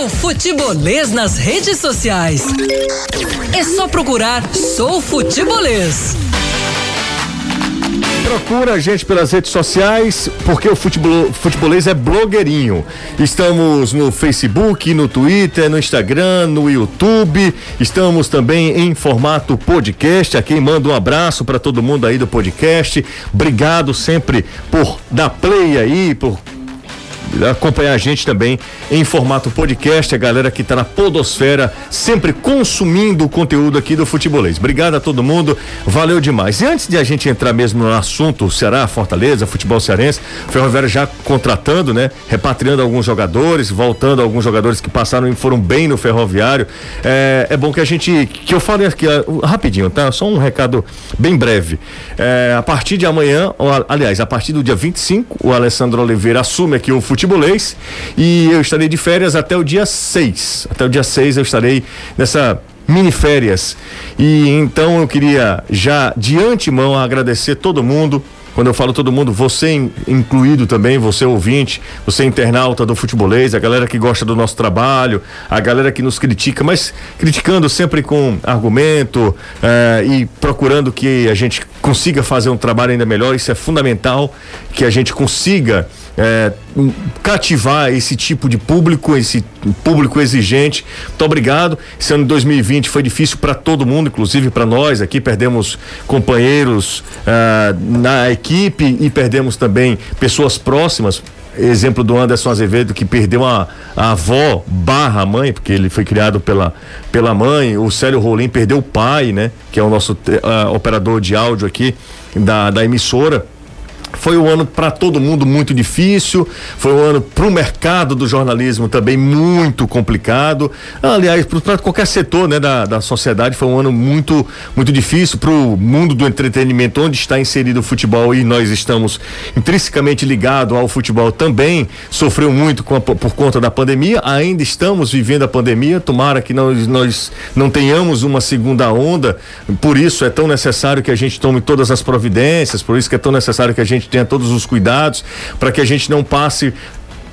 Sou Futebolês nas redes sociais. É só procurar Sou Futebolês. Procura a gente pelas redes sociais, porque o futebol, futebolês é blogueirinho. Estamos no Facebook, no Twitter, no Instagram, no YouTube. Estamos também em formato podcast. Aqui manda um abraço para todo mundo aí do podcast. Obrigado sempre por dar play aí, por acompanhar a gente também em formato podcast, a galera que está na podosfera, sempre consumindo o conteúdo aqui do Futebolês. Obrigado a todo mundo, valeu demais. E antes de a gente entrar mesmo no assunto Ceará, Fortaleza, futebol cearense, Ferroviário já contratando, né? Repatriando alguns jogadores, voltando alguns jogadores que passaram e foram bem no Ferroviário. É, é bom que a gente, que eu fale aqui rapidinho, tá? Só um recado bem breve. É, a partir de amanhã, aliás, a partir do dia 25, o Alessandro Oliveira assume aqui o futebolês e eu estarei de férias até o dia 6. Até o dia 6 eu estarei nessa mini férias. E então eu queria já de antemão agradecer todo mundo quando eu falo todo mundo, você incluído também, você ouvinte, você internauta do futebolês, a galera que gosta do nosso trabalho, a galera que nos critica, mas criticando sempre com argumento eh, e procurando que a gente consiga fazer um trabalho ainda melhor, isso é fundamental, que a gente consiga é, cativar esse tipo de público, esse público exigente. Muito obrigado. Esse ano de 2020 foi difícil para todo mundo, inclusive para nós aqui. Perdemos companheiros uh, na equipe e perdemos também pessoas próximas. Exemplo do Anderson Azevedo que perdeu a, a avó barra mãe, porque ele foi criado pela, pela mãe. O Célio Rolim perdeu o pai, né? Que é o nosso uh, operador de áudio aqui da, da emissora. Foi um ano para todo mundo muito difícil, foi um ano para o mercado do jornalismo também muito complicado. Aliás, para qualquer setor né, da, da sociedade, foi um ano muito, muito difícil para o mundo do entretenimento, onde está inserido o futebol e nós estamos intrinsecamente ligados ao futebol também. Sofreu muito a, por conta da pandemia, ainda estamos vivendo a pandemia. Tomara que nós, nós não tenhamos uma segunda onda, por isso é tão necessário que a gente tome todas as providências, por isso que é tão necessário que a gente gente tenha todos os cuidados para que a gente não passe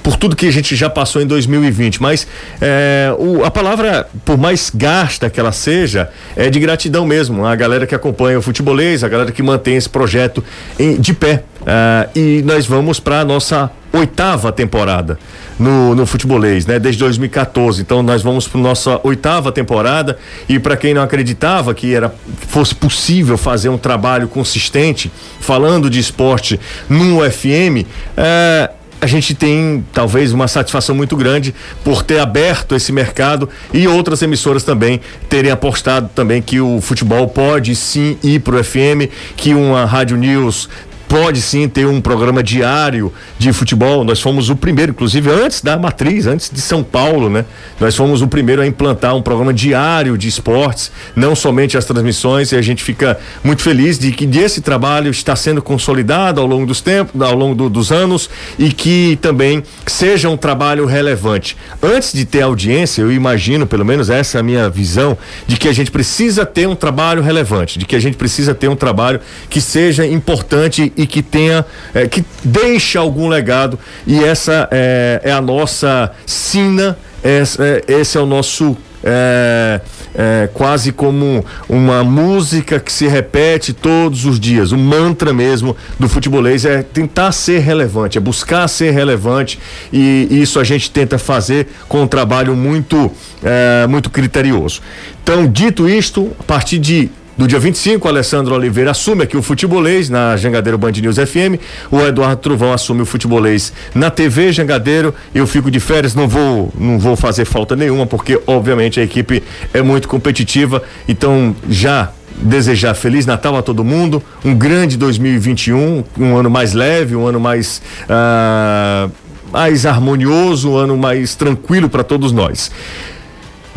por tudo que a gente já passou em 2020. Mas é, o, a palavra, por mais gasta que ela seja, é de gratidão mesmo. A galera que acompanha o futebolês, a galera que mantém esse projeto em, de pé. Uh, e nós vamos para a nossa oitava temporada no, no futebolês, né? Desde 2014. Então nós vamos para nossa oitava temporada e para quem não acreditava que era fosse possível fazer um trabalho consistente falando de esporte no UFM, é, a gente tem talvez uma satisfação muito grande por ter aberto esse mercado e outras emissoras também terem apostado também que o futebol pode sim ir para o FM, que uma rádio news pode sim ter um programa diário de futebol. Nós fomos o primeiro, inclusive antes da matriz, antes de São Paulo, né? Nós fomos o primeiro a implantar um programa diário de esportes, não somente as transmissões, e a gente fica muito feliz de que esse trabalho está sendo consolidado ao longo dos tempos, ao longo do, dos anos e que também seja um trabalho relevante. Antes de ter audiência, eu imagino, pelo menos essa é a minha visão, de que a gente precisa ter um trabalho relevante, de que a gente precisa ter um trabalho que seja importante e que tenha, é, que deixe algum legado. E essa é, é a nossa sina, esse, é, esse é o nosso. É, é, quase como uma música que se repete todos os dias. O mantra mesmo do futebolês é tentar ser relevante, é buscar ser relevante e, isso a gente tenta fazer com um trabalho muito, é, muito criterioso. Então, dito isto, a partir de do dia 25, o Alessandro Oliveira assume aqui o futebolês na Jangadeiro Band News FM. O Eduardo Truvão assume o futebolês na TV Jangadeiro. Eu fico de férias, não vou, não vou fazer falta nenhuma, porque obviamente a equipe é muito competitiva. Então, já desejar Feliz Natal a todo mundo, um grande 2021, um ano mais leve, um ano mais. Uh, mais harmonioso, um ano mais tranquilo para todos nós.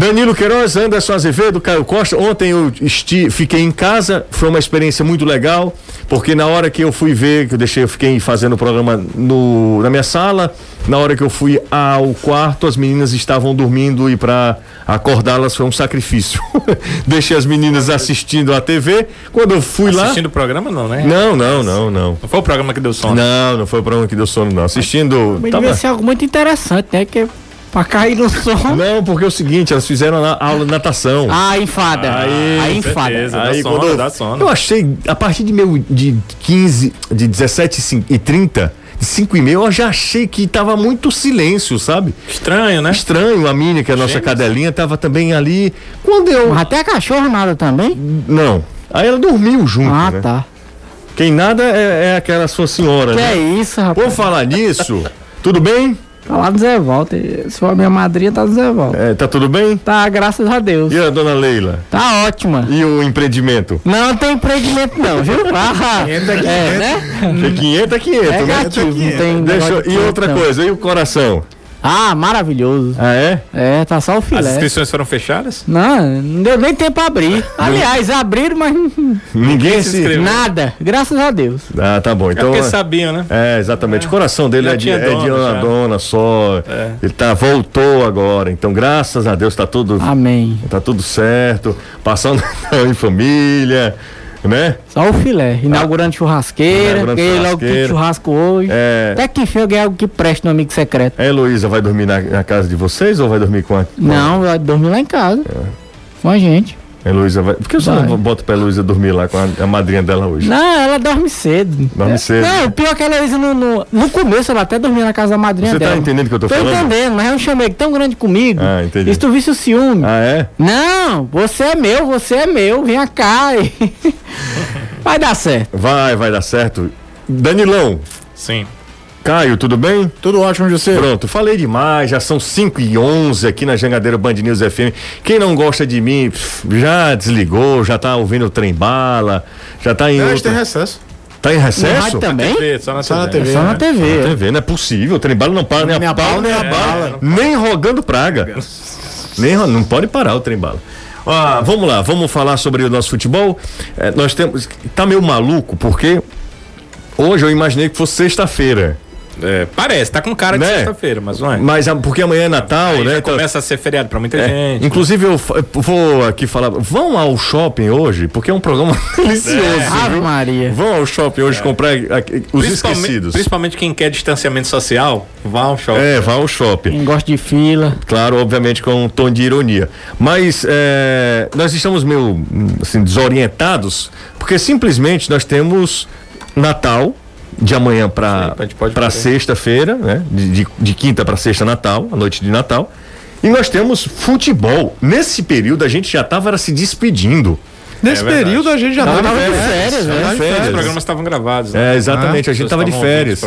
Danilo Queiroz, Anderson Azevedo, Caio Costa. Ontem eu esti, fiquei em casa, foi uma experiência muito legal, porque na hora que eu fui ver, que eu deixei, eu fiquei fazendo o programa no, na minha sala, na hora que eu fui ao quarto, as meninas estavam dormindo e para acordá-las foi um sacrifício. Deixei as meninas assistindo a TV. Quando eu fui assistindo lá. Assistindo o programa, não, né? Não, não, não, não. Não foi o programa que deu sono? Não, não foi o programa que deu sono, não. Assistindo. Mas tava... devia ser algo muito interessante, né? Que Pra cair no sono. Não, porque é o seguinte, elas fizeram a aula de natação. Ah, enfada. Aí, Aí enfada. certeza. Aí, sono, quando eu, sono. eu achei, a partir de meu de 15, de 17 e 30, de 5 e meia, eu já achei que tava muito silêncio, sabe? Estranho, né? Estranho, a Mini, que é a nossa Gêmeos. cadelinha, tava também ali. Quando eu. Mas até a cachorra nada também? Não. Aí ela dormiu junto, Ah, né? tá. Quem nada é, é aquela sua senhora, Que né? é isso, rapaz? Por falar nisso, tudo bem? Tá lá no Zé Walter. Se for a minha madrinha, tá no Zé Walter. É, tá tudo bem? Tá, graças a Deus. E a dona Leila? Tá ótima. E o empreendimento? Não tem empreendimento não, viu? Ah, é, né? Que 500 é 500, É né? negativo, não tem Deixa, e outra não. coisa, e o coração? Ah, maravilhoso. Ah, é? É, tá só o As filé. inscrições foram fechadas? Não, não deu nem tempo pra abrir. Aliás, abriram, mas Ninguém se inscreveu. nada. Graças a Deus. Ah, tá bom. É Então. porque sabiam, né? É, exatamente. O coração dele Já é de, tinha é de dona, uma já. dona só. É. Ele tá, voltou agora. Então, graças a Deus, tá tudo, Amém. tá tudo certo. Passando em família, né? Só o filé. Inaugurando churrasqueira. Inaugurando Ganhei logo churrasqueira. tudo churrasco hoje. É. Até que enfim eu ganhei algo que preste no amigo secreto. A Heloísa vai dormir na, na casa de vocês ou vai dormir com a. Não, vai dormir lá em casa. Com a gente. A Heloísa vai. Por que você Vai. não bota pra Heloísa dormir lá com a, a madrinha dela hoje? Não, ela dorme cedo. Dorme É, cedo. Não, o pior é que ela Heloísa no, no, no começo ela até dormia na casa da madrinha Você dela. tá entendendo o que eu tô, Tô falando? entendendo, mas é um chamego tão grande comigo. Ah, entendi. E se tu visse o ciúme. Ah, é? Não, você é meu, você é meu, vem cá. e- Vai dar certo. Vai, vai dar certo. Danilão, Sim. Caio, tudo bem? Tudo ótimo, José. Pronto, falei demais, já são 5 e 11 aqui na Jangadeiro Band News FM. Quem não gosta de mim, já desligou, já tá ouvindo o trem bala, já tá em Hoje outra... tem recesso. Tá em recesso? rádio também? TV, só na Só na TV. TV. Só na né? TV. Na TV, não é possível, o trem bala não para nem a Nem a pau, pau, nem a bala. Nem rogando praga. Nem, ro- não pode parar o trem bala. Ah, vamos lá, vamos falar sobre o nosso futebol. Eh, nós temos. Tá meio maluco, porque hoje eu imaginei que fosse sexta-feira. É, parece, tá com cara de Né? sexta-feira, mas não é. Mas a- porque amanhã é Natal, Aí né? já Então- começa a ser feriado pra muita É, gente. Inclusive, eu fa- eu vou aqui falar. Vão ao shopping hoje, porque é um programa delicioso. Ave viu? Maria. Vão ao shopping hoje comprar aqui, os Principalmente, esquecidos. principalmente quem quer distanciamento social, vá ao shopping. É, vá ao shopping. Quem gosta de fila. Claro, obviamente com um tom de ironia. Mas é, nós estamos meio assim, desorientados, porque simplesmente nós temos Natal de amanhã para sexta-feira, né? De, de, de quinta para sexta Natal, a noite de Natal. E nós temos futebol. Nesse período a gente já estava se despedindo. Nesse É período a gente já Tava tava de férias, férias, né? né? Férias. Os programas estavam gravados. né? É, exatamente, a As gente estava de férias.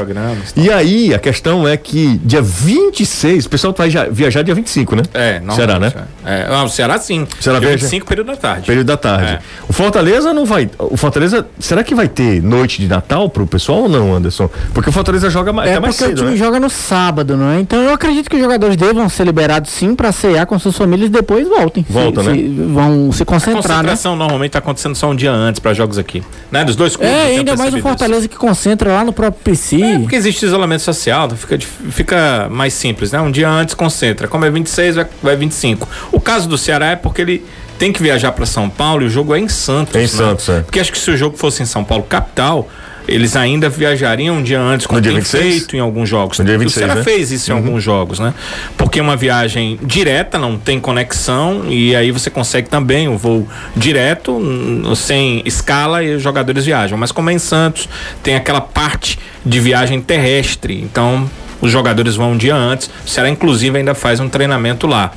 E aí, a questão é que dia 26, o pessoal vai viajar dia 25, né? É, não. Ceará, né? É, ah, o Ceará sim. Ceará Dia viaja? 25, período da tarde. Período da tarde. É. O Fortaleza não vai. O Fortaleza. Será que vai ter noite de Natal pro pessoal ou não, Anderson? Porque o Fortaleza joga mais, É até mais porque o cedo, time né? joga no sábado, não é? Então eu acredito que os jogadores devam ser liberados sim pra cear com suas famílias e depois voltem. Volta, Se- né? se- vão se A concentrar, né? concentração normalmente tá acontecendo só um dia antes para jogos aqui. Né? Dos dois clubes. É, ainda mais o percebido isso. Fortaleza que concentra lá no próprio PC. É, porque existe isolamento social, então fica, fica mais simples, né? Um dia antes concentra. Como é 26, vai, vai 25. O caso do Ceará é porque ele tem que viajar para São Paulo e o jogo é em Santos. É em né? Santos, é. Porque acho que se o jogo fosse em São Paulo, capital, eles ainda viajariam um dia antes, como tem 26? feito em alguns jogos. No dia o 26, Ceará né? fez isso em alguns jogos, né? Porque é uma viagem direta, não tem conexão, e aí você consegue também o voo direto, hum, sem escala, e os jogadores viajam. Mas como é em Santos, tem aquela parte de viagem terrestre, então os jogadores vão um dia antes. O Ceará, inclusive, ainda faz um treinamento lá.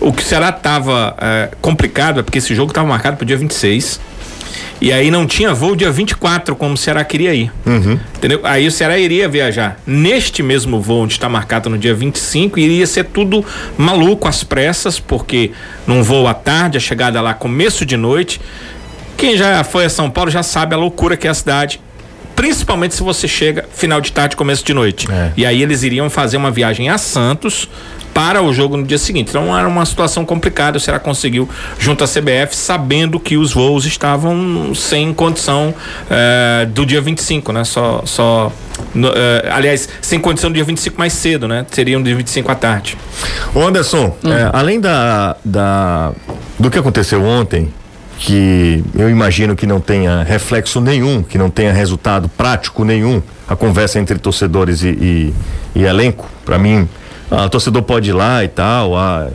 O que o Ceará estava complicado é porque esse jogo estava marcado para o dia 26. E aí não tinha voo dia 24, como o Ceará queria ir. Entendeu? Aí o Ceará iria viajar neste mesmo voo onde está marcado no dia 25 e iria ser tudo maluco às pressas, porque num voo à tarde, a chegada lá começo de noite. Quem já foi a São Paulo já sabe a loucura que é a cidade. Principalmente se você chega final de tarde, começo de noite. É. E aí eles iriam fazer uma viagem a Santos para o jogo no dia seguinte. Então era uma situação complicada. O Ceará conseguiu junto à CBF, sabendo que os voos estavam sem condição eh, do dia 25, né? Só. só no, eh, aliás, sem condição do dia 25 mais cedo, né? Seriam dia 25 à tarde. Ô Anderson, é, além da, da do que aconteceu ontem, que eu imagino que não tenha reflexo nenhum, que não tenha resultado prático nenhum, a conversa entre torcedores e, e- e elenco, para mim o torcedor pode ir lá e tal, a,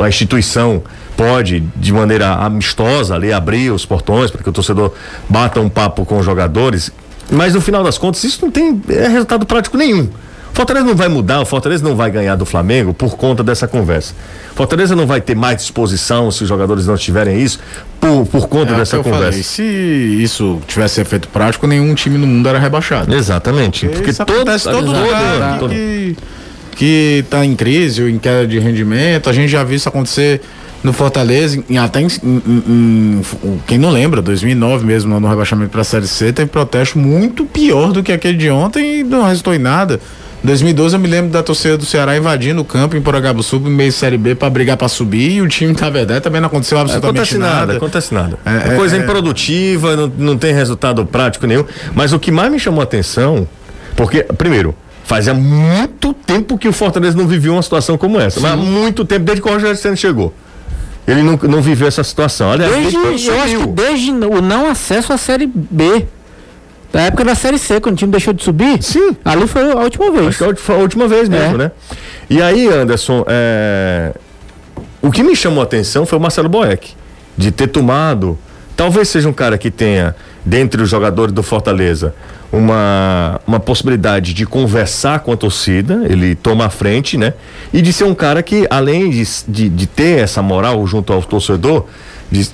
a instituição pode, de maneira amistosa, ali abrir os portões para que o torcedor bata um papo com os jogadores. Mas no final das contas, isso não tem é, resultado prático nenhum. Fortaleza não vai mudar, o Fortaleza não vai ganhar do Flamengo por conta dessa conversa. Fortaleza não vai ter mais disposição se os jogadores não tiverem isso por, por conta É dessa conversa. falei, se isso tivesse efeito prático, nenhum time no mundo era rebaixado. Exatamente. Porque isso todo, todo lugar todo- que, que tá em crise ou em queda de rendimento. A gente já viu isso acontecer no Fortaleza, em, até em- em- em- quem não lembra, 2009 mesmo, no rebaixamento para a Série C, teve protesto muito pior do que aquele de ontem e não resultou em nada. Em 2012 eu me lembro da torcida do Ceará invadindo o campo em Poragabuçu, em meio Série B para brigar para subir e o time, na verdade, também não aconteceu absolutamente Acontece nada, nada. acontece nada. É, É, coisa é, é. improdutiva, não, não tem resultado prático nenhum. Mas o que mais me chamou a atenção, porque, primeiro, fazia muito tempo que o Fortaleza não vivia uma situação como essa. Mas há muito tempo, desde que o Rogério Senna chegou. Ele não, não viveu essa situação. Aliás, Desde, quando eu acho que desde o não acesso à Série B. Da época da Série C, quando o time deixou de subir. Sim. Ali foi a última vez. Acho que é foi a última vez mesmo, É. né? E aí, Anderson, é, o que me chamou a atenção foi o Marcelo Boeck, de ter tomado. Talvez seja um cara que tenha, dentre os jogadores do Fortaleza, uma, uma possibilidade de conversar com a torcida, ele toma a frente, né? E de ser um cara que, além de, de, de ter essa moral junto ao torcedor,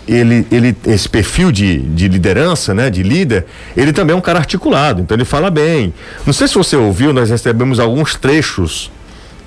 ele, ele, esse perfil de, de liderança, né, de líder, ele também é um cara articulado, então ele fala bem. Não sei se você ouviu, nós recebemos alguns trechos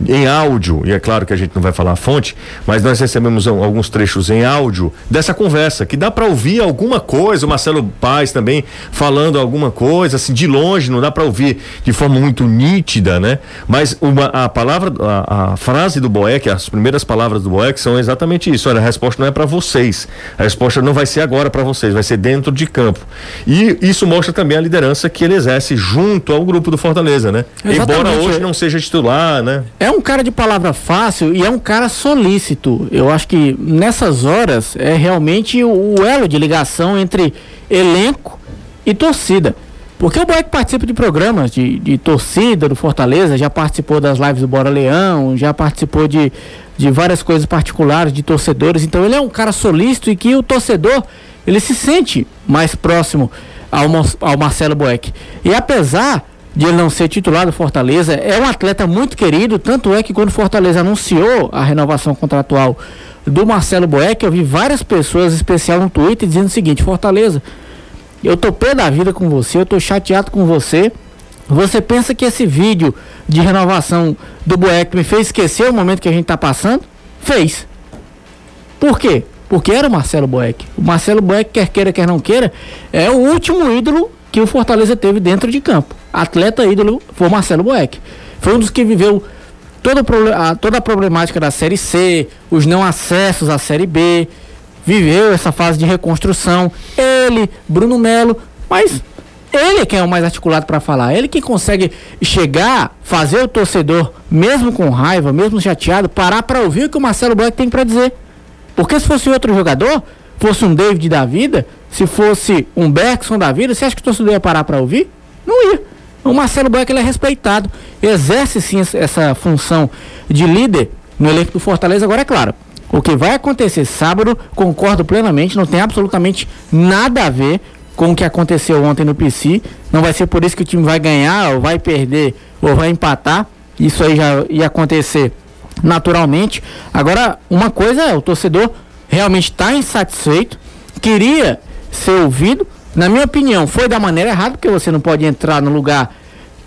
em áudio, e é claro que a gente não vai falar a fonte, mas nós recebemos al- alguns trechos em áudio dessa conversa, que dá para ouvir alguma coisa, o Marcelo Paz também falando alguma coisa, assim, de longe, não dá para ouvir de forma muito nítida, né? Mas uma, a palavra, a, a frase do Boeck, as primeiras palavras do Boeck são exatamente isso. Olha, a resposta não é para vocês, a resposta não vai ser agora para vocês, vai ser dentro de campo. E isso mostra também a liderança que ele exerce junto ao grupo do Fortaleza, né? Embora Exatamente. hoje não seja titular, né? É um cara de palavra fácil e é um cara solícito. Eu acho que nessas horas é realmente o, elo de ligação entre elenco e torcida. Porque o Boeck participa de programas de, de torcida do Fortaleza, já participou das lives do Bora Leão, já participou de, de várias coisas particulares de torcedores. Então ele é um cara solícito e que o torcedor ele se sente mais próximo ao, ao Marcelo Boeck. E apesar de ele não ser titular do Fortaleza, é um atleta muito querido, tanto é que quando o Fortaleza anunciou a renovação contratual do Marcelo Boeck, eu vi várias pessoas, especial no Twitter, dizendo o seguinte, Fortaleza, eu tô pé da vida com você, eu tô chateado com você. Você pensa que esse vídeo de renovação do Boeck me fez esquecer o momento que a gente tá passando? Fez. Por quê? Porque era o Marcelo Boeck. O Marcelo Boeck, quer queira, quer não queira, é o último ídolo que o Fortaleza teve dentro de campo. Atleta ídolo foi Marcelo Boeck. Foi um dos que viveu toda, a, toda a problemática da Série C, os não acessos à Série B, viveu essa fase de reconstrução. Ele, Bruno Melo, mas ele é quem é o mais articulado para falar. Ele que consegue chegar, fazer o torcedor, mesmo com raiva, mesmo chateado, parar para ouvir o que o Marcelo Boeck tem para dizer. Porque se fosse outro jogador, fosse um David da vida, se fosse um Bergson da vida, você acha que o torcedor ia parar para ouvir? Não ia. O Marcelo Boeck ele é respeitado, exerce sim essa- função de líder no elenco do Fortaleza. Agora é claro, o que vai acontecer sábado, concordo plenamente, não tem absolutamente nada a ver com o que aconteceu ontem no PC. Não vai ser por isso que o time vai ganhar, ou vai perder, ou vai empatar. Isso aí já ia acontecer naturalmente. Agora, uma coisa é, o torcedor realmente está insatisfeito, queria ser ouvido. Na minha opinião, foi da maneira errada, porque você não pode entrar no lugar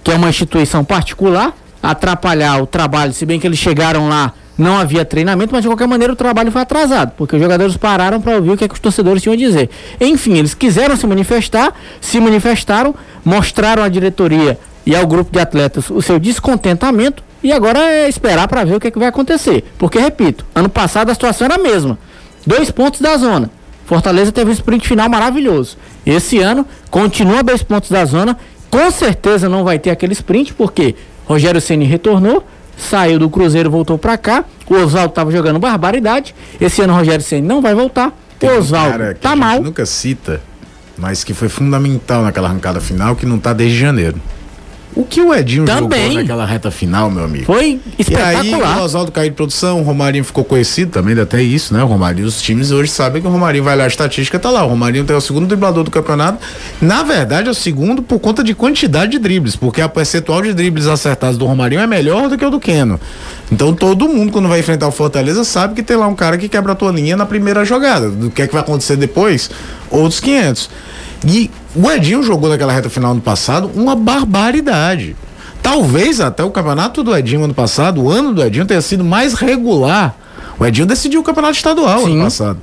que é uma instituição particular, atrapalhar o trabalho, se bem que eles chegaram lá, não havia treinamento, mas de qualquer maneira o trabalho foi atrasado, porque os jogadores pararam para ouvir o que, é que os torcedores tinham a dizer. Enfim, eles quiseram se manifestar, se manifestaram, mostraram à diretoria e ao grupo de atletas o seu descontentamento e agora é esperar para ver o que, é que vai acontecer. Porque, repito, ano passado a situação era a mesma. Dois pontos da zona. Fortaleza teve um sprint final maravilhoso. Esse ano continua dois pontos da zona. Com certeza não vai ter aquele sprint, porque Rogério Ceni retornou, saiu do Cruzeiro, voltou para cá. O Oswaldo estava jogando barbaridade. Esse ano Rogério Ceni não vai voltar. Tem o Oswaldo cara que tá a gente mal. nunca cita, mas que foi fundamental naquela arrancada final, que não tá desde janeiro. O que o Edinho Também. jogou naquela reta final, meu amigo? Foi E aí espetacular. o Oswaldo caiu de produção, o Romarinho ficou conhecido também, até isso, né? O Romarinho, os times hoje sabem que o Romarinho vai lá, a estatística tá lá. O Romarinho é o segundo driblador do campeonato. Na verdade, é o segundo por conta de quantidade de dribles, porque a percentual de dribles acertados do Romarinho é melhor do que o do Keno. Então todo mundo, quando vai enfrentar o Fortaleza, sabe que tem lá um cara que quebra a tua linha na primeira jogada. Do que é que vai acontecer depois? Outros 500. E o Edinho jogou naquela reta final ano passado uma barbaridade. Talvez até o campeonato do Edinho ano passado, o ano do Edinho tenha sido mais regular. O Edinho decidiu o campeonato estadual Sim. ano passado.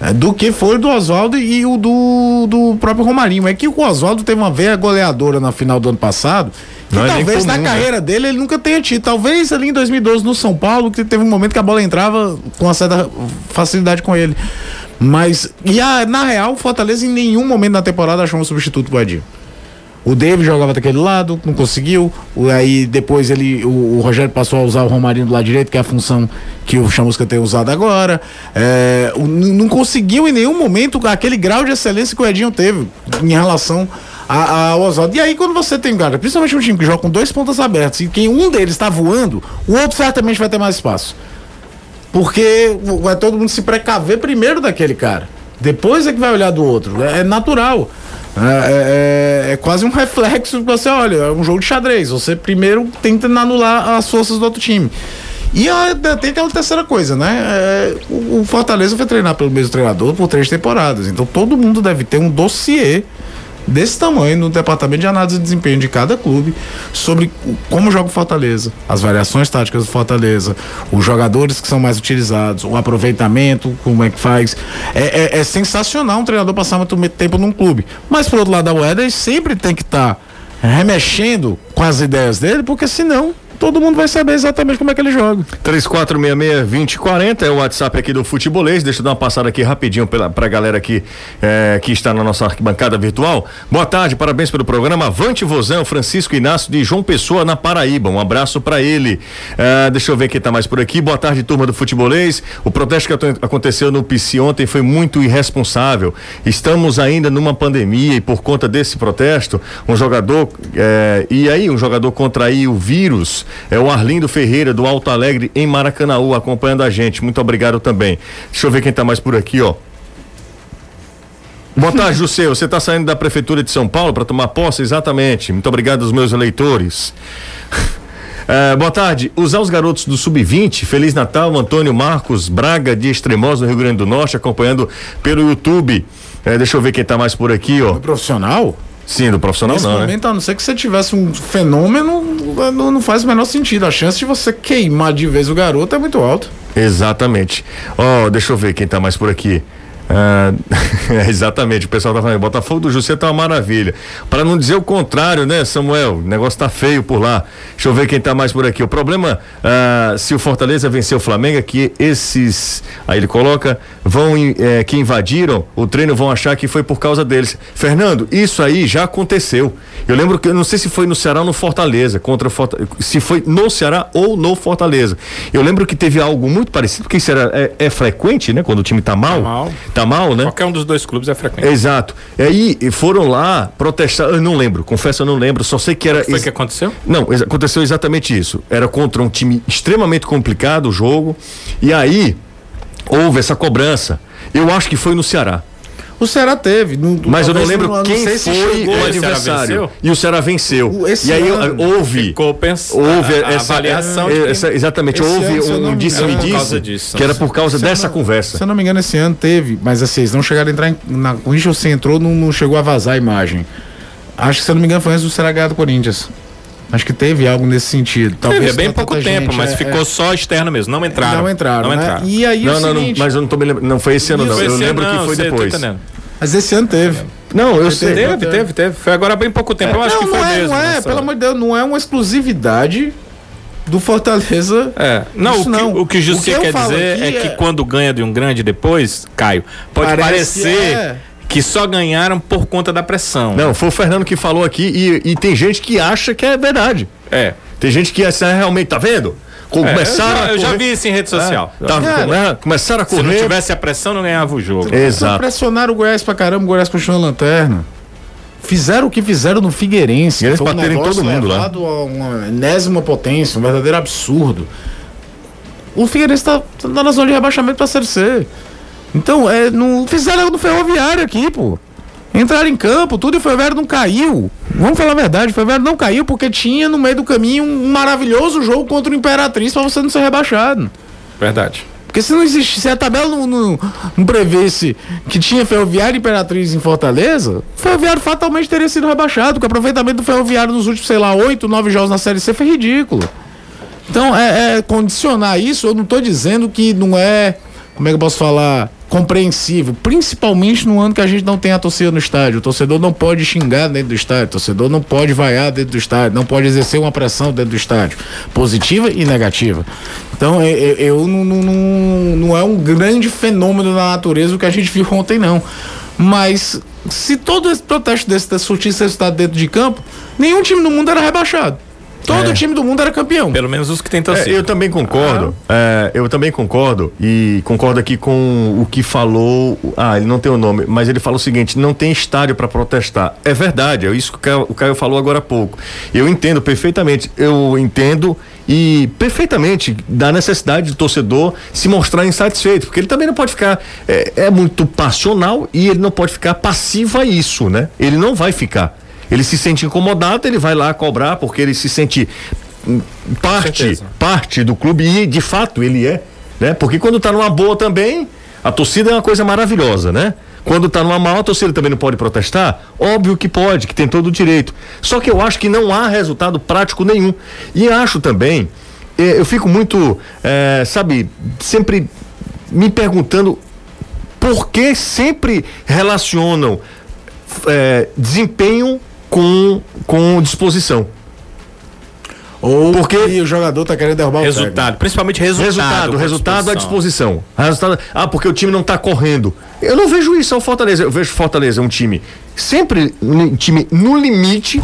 é, do que foi o do Oswaldo e o do, do próprio Romarinho. É que o Oswaldo teve uma veia goleadora na final do ano passado. Não é nem talvez na comum, né? carreira dele ele nunca tenha tido. Talvez ali em 2012 no São Paulo, que teve um momento que a bola entrava com uma certa facilidade com ele. Mas, e a, na real, o Fortaleza em nenhum momento da temporada achou um substituto pro Edinho. O David jogava daquele lado, não conseguiu. Aí depois ele, o, o Rogério passou a usar o Romarinho do lado direito, que é a função que o Chamusca tem usado agora. É, o- não conseguiu em nenhum momento aquele grau de excelência que o Edinho teve em relação ao Oswaldo. E aí, quando você tem, cara, principalmente um time que joga com dois pontas abertos e quem um deles está voando, o outro certamente vai ter mais espaço. Porque vai todo mundo se precaver primeiro daquele cara. Depois é que vai olhar do outro. É, é natural. É, é- é quase um reflexo que você olha, é um jogo de xadrez. Você primeiro tenta anular as forças do outro time. E ah, tem aquela terceira coisa, né? É, o, o Fortaleza foi treinar pelo mesmo treinador por três temporadas. Então todo mundo deve ter um dossiê desse tamanho no departamento de análise de desempenho de cada clube sobre como joga o Fortaleza, as variações táticas do Fortaleza, os jogadores que são mais utilizados, o aproveitamento, como é que faz. É, é- é sensacional um treinador passar muito tempo num clube. Mas por outro lado moeda, ele sempre tem que estar remexendo com as ideias dele, porque senão todo mundo vai saber exatamente como é que ele joga. 3466-2040 é o WhatsApp aqui do Futebolês. Deixa eu dar uma passada aqui rapidinho pela, pra galera aqui eh, que está na nossa arquibancada virtual. Boa tarde, parabéns pelo programa. Avante Vozão, Francisco Inácio de João Pessoa, na Paraíba. Um abraço pra ele. Eh, deixa eu ver quem tá mais por aqui. Boa tarde, turma do Futebolês. O protesto que aconteceu no PC ontem foi muito irresponsável. Estamos ainda numa pandemia e por conta desse protesto, um jogador. eh, e aí, um jogador contraiu o vírus. É o Arlindo Ferreira, do Alto Alegre, em Maracanaú, acompanhando a gente. Muito obrigado também. Deixa eu ver quem tá mais por aqui, ó. Boa tarde, José. Você está saindo da Prefeitura de São Paulo para tomar posse? Exatamente. Muito obrigado aos meus eleitores. Eh, boa tarde. Usar os garotos do Sub-20, Feliz Natal, Antônio Marcos Braga, de Extremosa, no Rio Grande do Norte, acompanhando pelo YouTube. Eh, deixa eu ver quem tá mais por aqui, ó. No profissional? Sim, do profissional Nesse não, né? momento, a não ser que você tivesse um fenômeno, não, não faz o menor sentido. A chance de você queimar de vez o garoto é muito alta. Exatamente. Ó, deixa eu ver quem tá mais por aqui. Ah, é, exatamente, o pessoal tá falando, Botafogo do José tá uma maravilha. Para não dizer o contrário, né, Samuel? O negócio tá feio por lá. Deixa eu ver quem tá mais por aqui. O problema, ah, se o Fortaleza vencer o Flamengo, é que esses, aí ele coloca, vão eh, que invadiram o treino vão achar que foi por causa deles. Fernando, isso aí já aconteceu. Eu lembro que, eu não sei se foi no Ceará ou no Fortaleza, contra Fortaleza, se foi no Ceará ou no Fortaleza. Eu lembro que teve algo muito parecido, porque isso era, é, é frequente, né, quando o time tá mal. Tá mal. Tá mal, né? Qualquer um dos dois clubes é frequente. Exato. E aí foram lá protestar. Eu não lembro, confesso, eu não lembro. Só sei que era. Foi ex- que aconteceu? Não, aconteceu exatamente isso. Era contra um time extremamente complicado o jogo. E aí houve essa cobrança. Eu acho que foi no Ceará. O Ceará teve. não- Mas eu não lembro não quem sei se foi o adversário. E o Ceará venceu. Esse E aí ano houve. Ficou pensando. Houve a, a essa, avaliação é, essa- exatamente, houve ano, não um me disse-me disse causa disso. que era por causa Se dessa não- conversa. Se eu não me engano, esse ano teve, mas assim, eles não chegaram a entrar em, na Corinthians, você entrou, não, não chegou a vazar a imagem. Acho que, se eu não me engano, foi antes do Ceará ganhar do Corinthians. Acho que teve algo nesse sentido. Teve, Talvez é bem pouco gente, tempo, mas é, ficou só externo mesmo. Não é, entraram. Não entraram, Não né? entraram. E aí Não, o não, não, seguinte, mas eu não tô me lembrando. Não foi esse ano, não. Foi Eu esse lembro ano, que não, foi você tá depois. entendendo. mas esse ano teve. Não, eu sei. Teve. Teve, teve, teve. Foi agora bem pouco tempo. Eu acho não, que foi não é, mesmo. não é, nessa- pelo amor de Deus, não é uma exclusividade do Fortaleza. É. Não, Isso o que, não. o que o O que eu quer falo dizer é que é- quando ganha de um grande depois, Caio, pode Parece parecer é. Que só ganharam por conta da pressão. Não, foi o Fernando que falou aqui e, e tem gente que acha que é verdade. É. Tem gente que acha realmente, tá vendo? É, Começaram eu, já, a eu já correr- vi isso em rede social. Tá, Cara, come- começaram a Se não correr. tivesse a pressão, não ganhava o jogo. Então Exato. pressionaram o Goiás pra caramba, o Goiás continua lanterna. Fizeram o que fizeram no Figueirense. Eles Foi um bateram em negócio todo mundo lá. levado a uma enésima potência, um verdadeiro absurdo. O Figueirense tá, tá na zona de rebaixamento pra Série C. Então, é, não, fizeram no Ferroviário aqui, pô. Entraram em campo, tudo e o Ferroviário não caiu. Vamos falar a verdade, o Ferroviário não caiu porque tinha no meio do caminho um maravilhoso jogo contra o Imperatriz pra você não ser rebaixado. Verdade. Porque se não existe, se a tabela não, não, não prevesse que tinha Ferroviário e Imperatriz em Fortaleza, o Ferroviário fatalmente teria sido rebaixado, porque o aproveitamento do Ferroviário nos últimos, sei lá, oito, nove jogos na Série C foi ridículo. Então, é, é condicionar isso, eu não estou dizendo que não é, como é que eu posso falar, compreensível, principalmente no ano que a gente não tem a torcida no estádio. O torcedor não pode xingar dentro do estádio, o torcedor não pode vaiar dentro do estádio, não pode exercer uma pressão dentro do estádio, positiva e negativa. Então, eu, eu- eu não, não, não, é um grande fenômeno da natureza o que a gente viu ontem, não. Mas se todo esse protesto desse surtisse resultado dentro de campo, nenhum time do mundo era rebaixado. Todo time do mundo era campeão. Pelo menos os que tentam É, ser. eu também concordo. É, eu também concordo e concordo aqui com o que falou. Ah, ele não tem o nome, mas ele falou o seguinte: não tem estádio para protestar. É verdade, é isso que o Caio, o Caio falou agora há pouco. Eu entendo perfeitamente. Eu entendo e perfeitamente da necessidade do torcedor se mostrar insatisfeito, porque ele também não pode ficar é, é muito passional e ele não pode ficar passivo a isso, né? Ele não vai ficar. Ele se sente incomodado, ele vai lá cobrar porque ele se sente hum, parte, parte do clube e de fato ele é, né? Porque quando tá numa boa também, a torcida é uma coisa maravilhosa, né? Quando tá numa mal, a torcida também não pode protestar? Óbvio que pode, que tem todo o direito. Só que eu acho que não há resultado prático nenhum. E acho também, eh, eu fico muito, eh, sabe, sempre me perguntando por que sempre relacionam eh, desempenho com, com disposição. Ou Porque- o jogador tá querendo derrubar o Resultado, principalmente resultado. Resultado, resultado à disposição. Resultado, ah, porque o time não tá correndo. Eu não vejo isso ao Fortaleza. Eu vejo Fortaleza um time sempre um time no limite.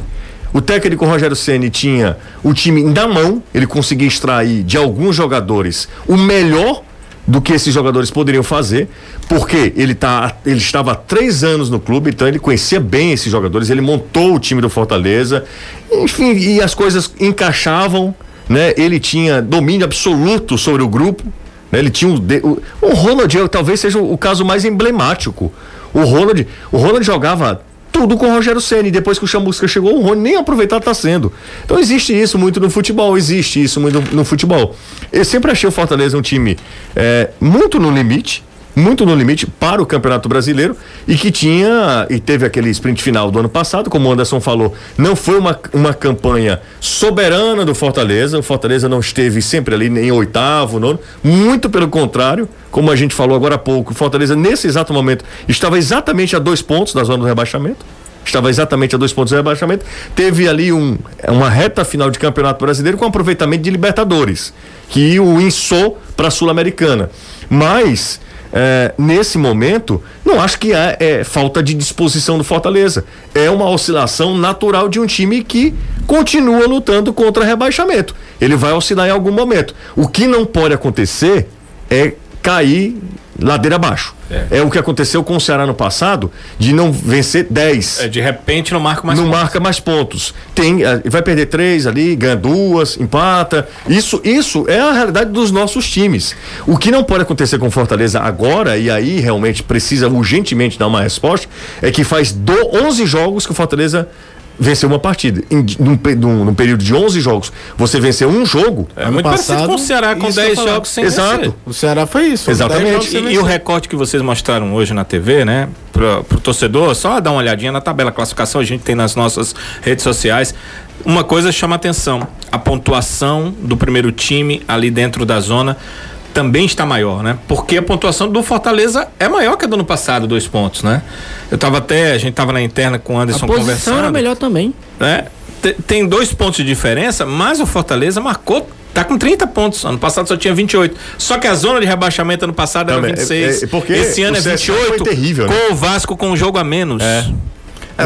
O técnico Rogério Ceni tinha o time na mão, ele conseguia extrair de alguns jogadores o melhor do que esses jogadores poderiam fazer, porque ele, tá, ele estava há três anos no clube, então ele conhecia bem esses jogadores, ele montou o time do Fortaleza, enfim, e as coisas encaixavam, né? Ele tinha domínio absoluto sobre o grupo, né? Ele tinha um, o, o Ronald talvez seja o, o caso mais emblemático. O Ronald, o Ronald jogava tudo com o Rogério Ceni. Depois que o Chamusca chegou, o Rony nem aproveitado está sendo. Então existe isso muito no futebol, existe isso muito no futebol. Eu sempre achei o Fortaleza um time é, muito no limite, muito no limite para o Campeonato Brasileiro e que tinha e teve aquele sprint final do ano passado, como o Anderson falou, não foi uma, uma campanha soberana do Fortaleza. O Fortaleza não esteve sempre ali em oitavo, nono, muito pelo contrário, como a gente falou agora há pouco, o Fortaleza nesse exato momento estava exatamente a dois pontos da zona do rebaixamento. Estava exatamente a dois pontos do rebaixamento. Teve ali um, uma reta final de campeonato brasileiro com aproveitamento de Libertadores, que o insou para a Sul-Americana. Mas é, nesse momento, não acho que é, é falta de disposição do Fortaleza. É uma oscilação natural de um time que continua lutando contra rebaixamento. Ele vai oscilar em algum momento. O que não pode acontecer é cair ladeira abaixo. É. o que aconteceu com o Ceará no passado, de não vencer 10 É, de repente não marca mais não pontos. marca mais pontos. Tem, eh, vai perder três ali, ganha duas, empata. Isso, isso é a realidade dos nossos times. O que não pode acontecer com o Fortaleza agora, e aí realmente precisa urgentemente dar uma resposta, é que faz do, 11 jogos que o Fortaleza venceu uma partida. Em, num, num- num período de 11 jogos, você venceu um jogo. É Ano muito parecido passado, com o Ceará, com isso que eu 10 ia falar. jogos sem Exato. vencer. O Ceará foi isso. Exatamente. E, e vencer. o recorte que vocês mostraram hoje na TV, né? Pro, pro torcedor, só dar uma olhadinha na tabela classificação, a gente tem nas nossas redes sociais. Uma coisa chama atenção: a pontuação do primeiro time ali dentro da zona também está maior, né? Porque a pontuação do Fortaleza é maior que a do ano passado, dois pontos, né? Eu tava até, a gente tava na interna com o A Anderson posição conversando era melhor também. né? Te- Tem dois pontos de diferença, mas o Fortaleza marcou. Tá com 30 pontos. Ano passado só tinha 28. Só que a zona de rebaixamento ano passado era Também, 26. é- é porque Esse ano o é CSA 28. foi terrível, né? com o Vasco com um jogo a menos. É,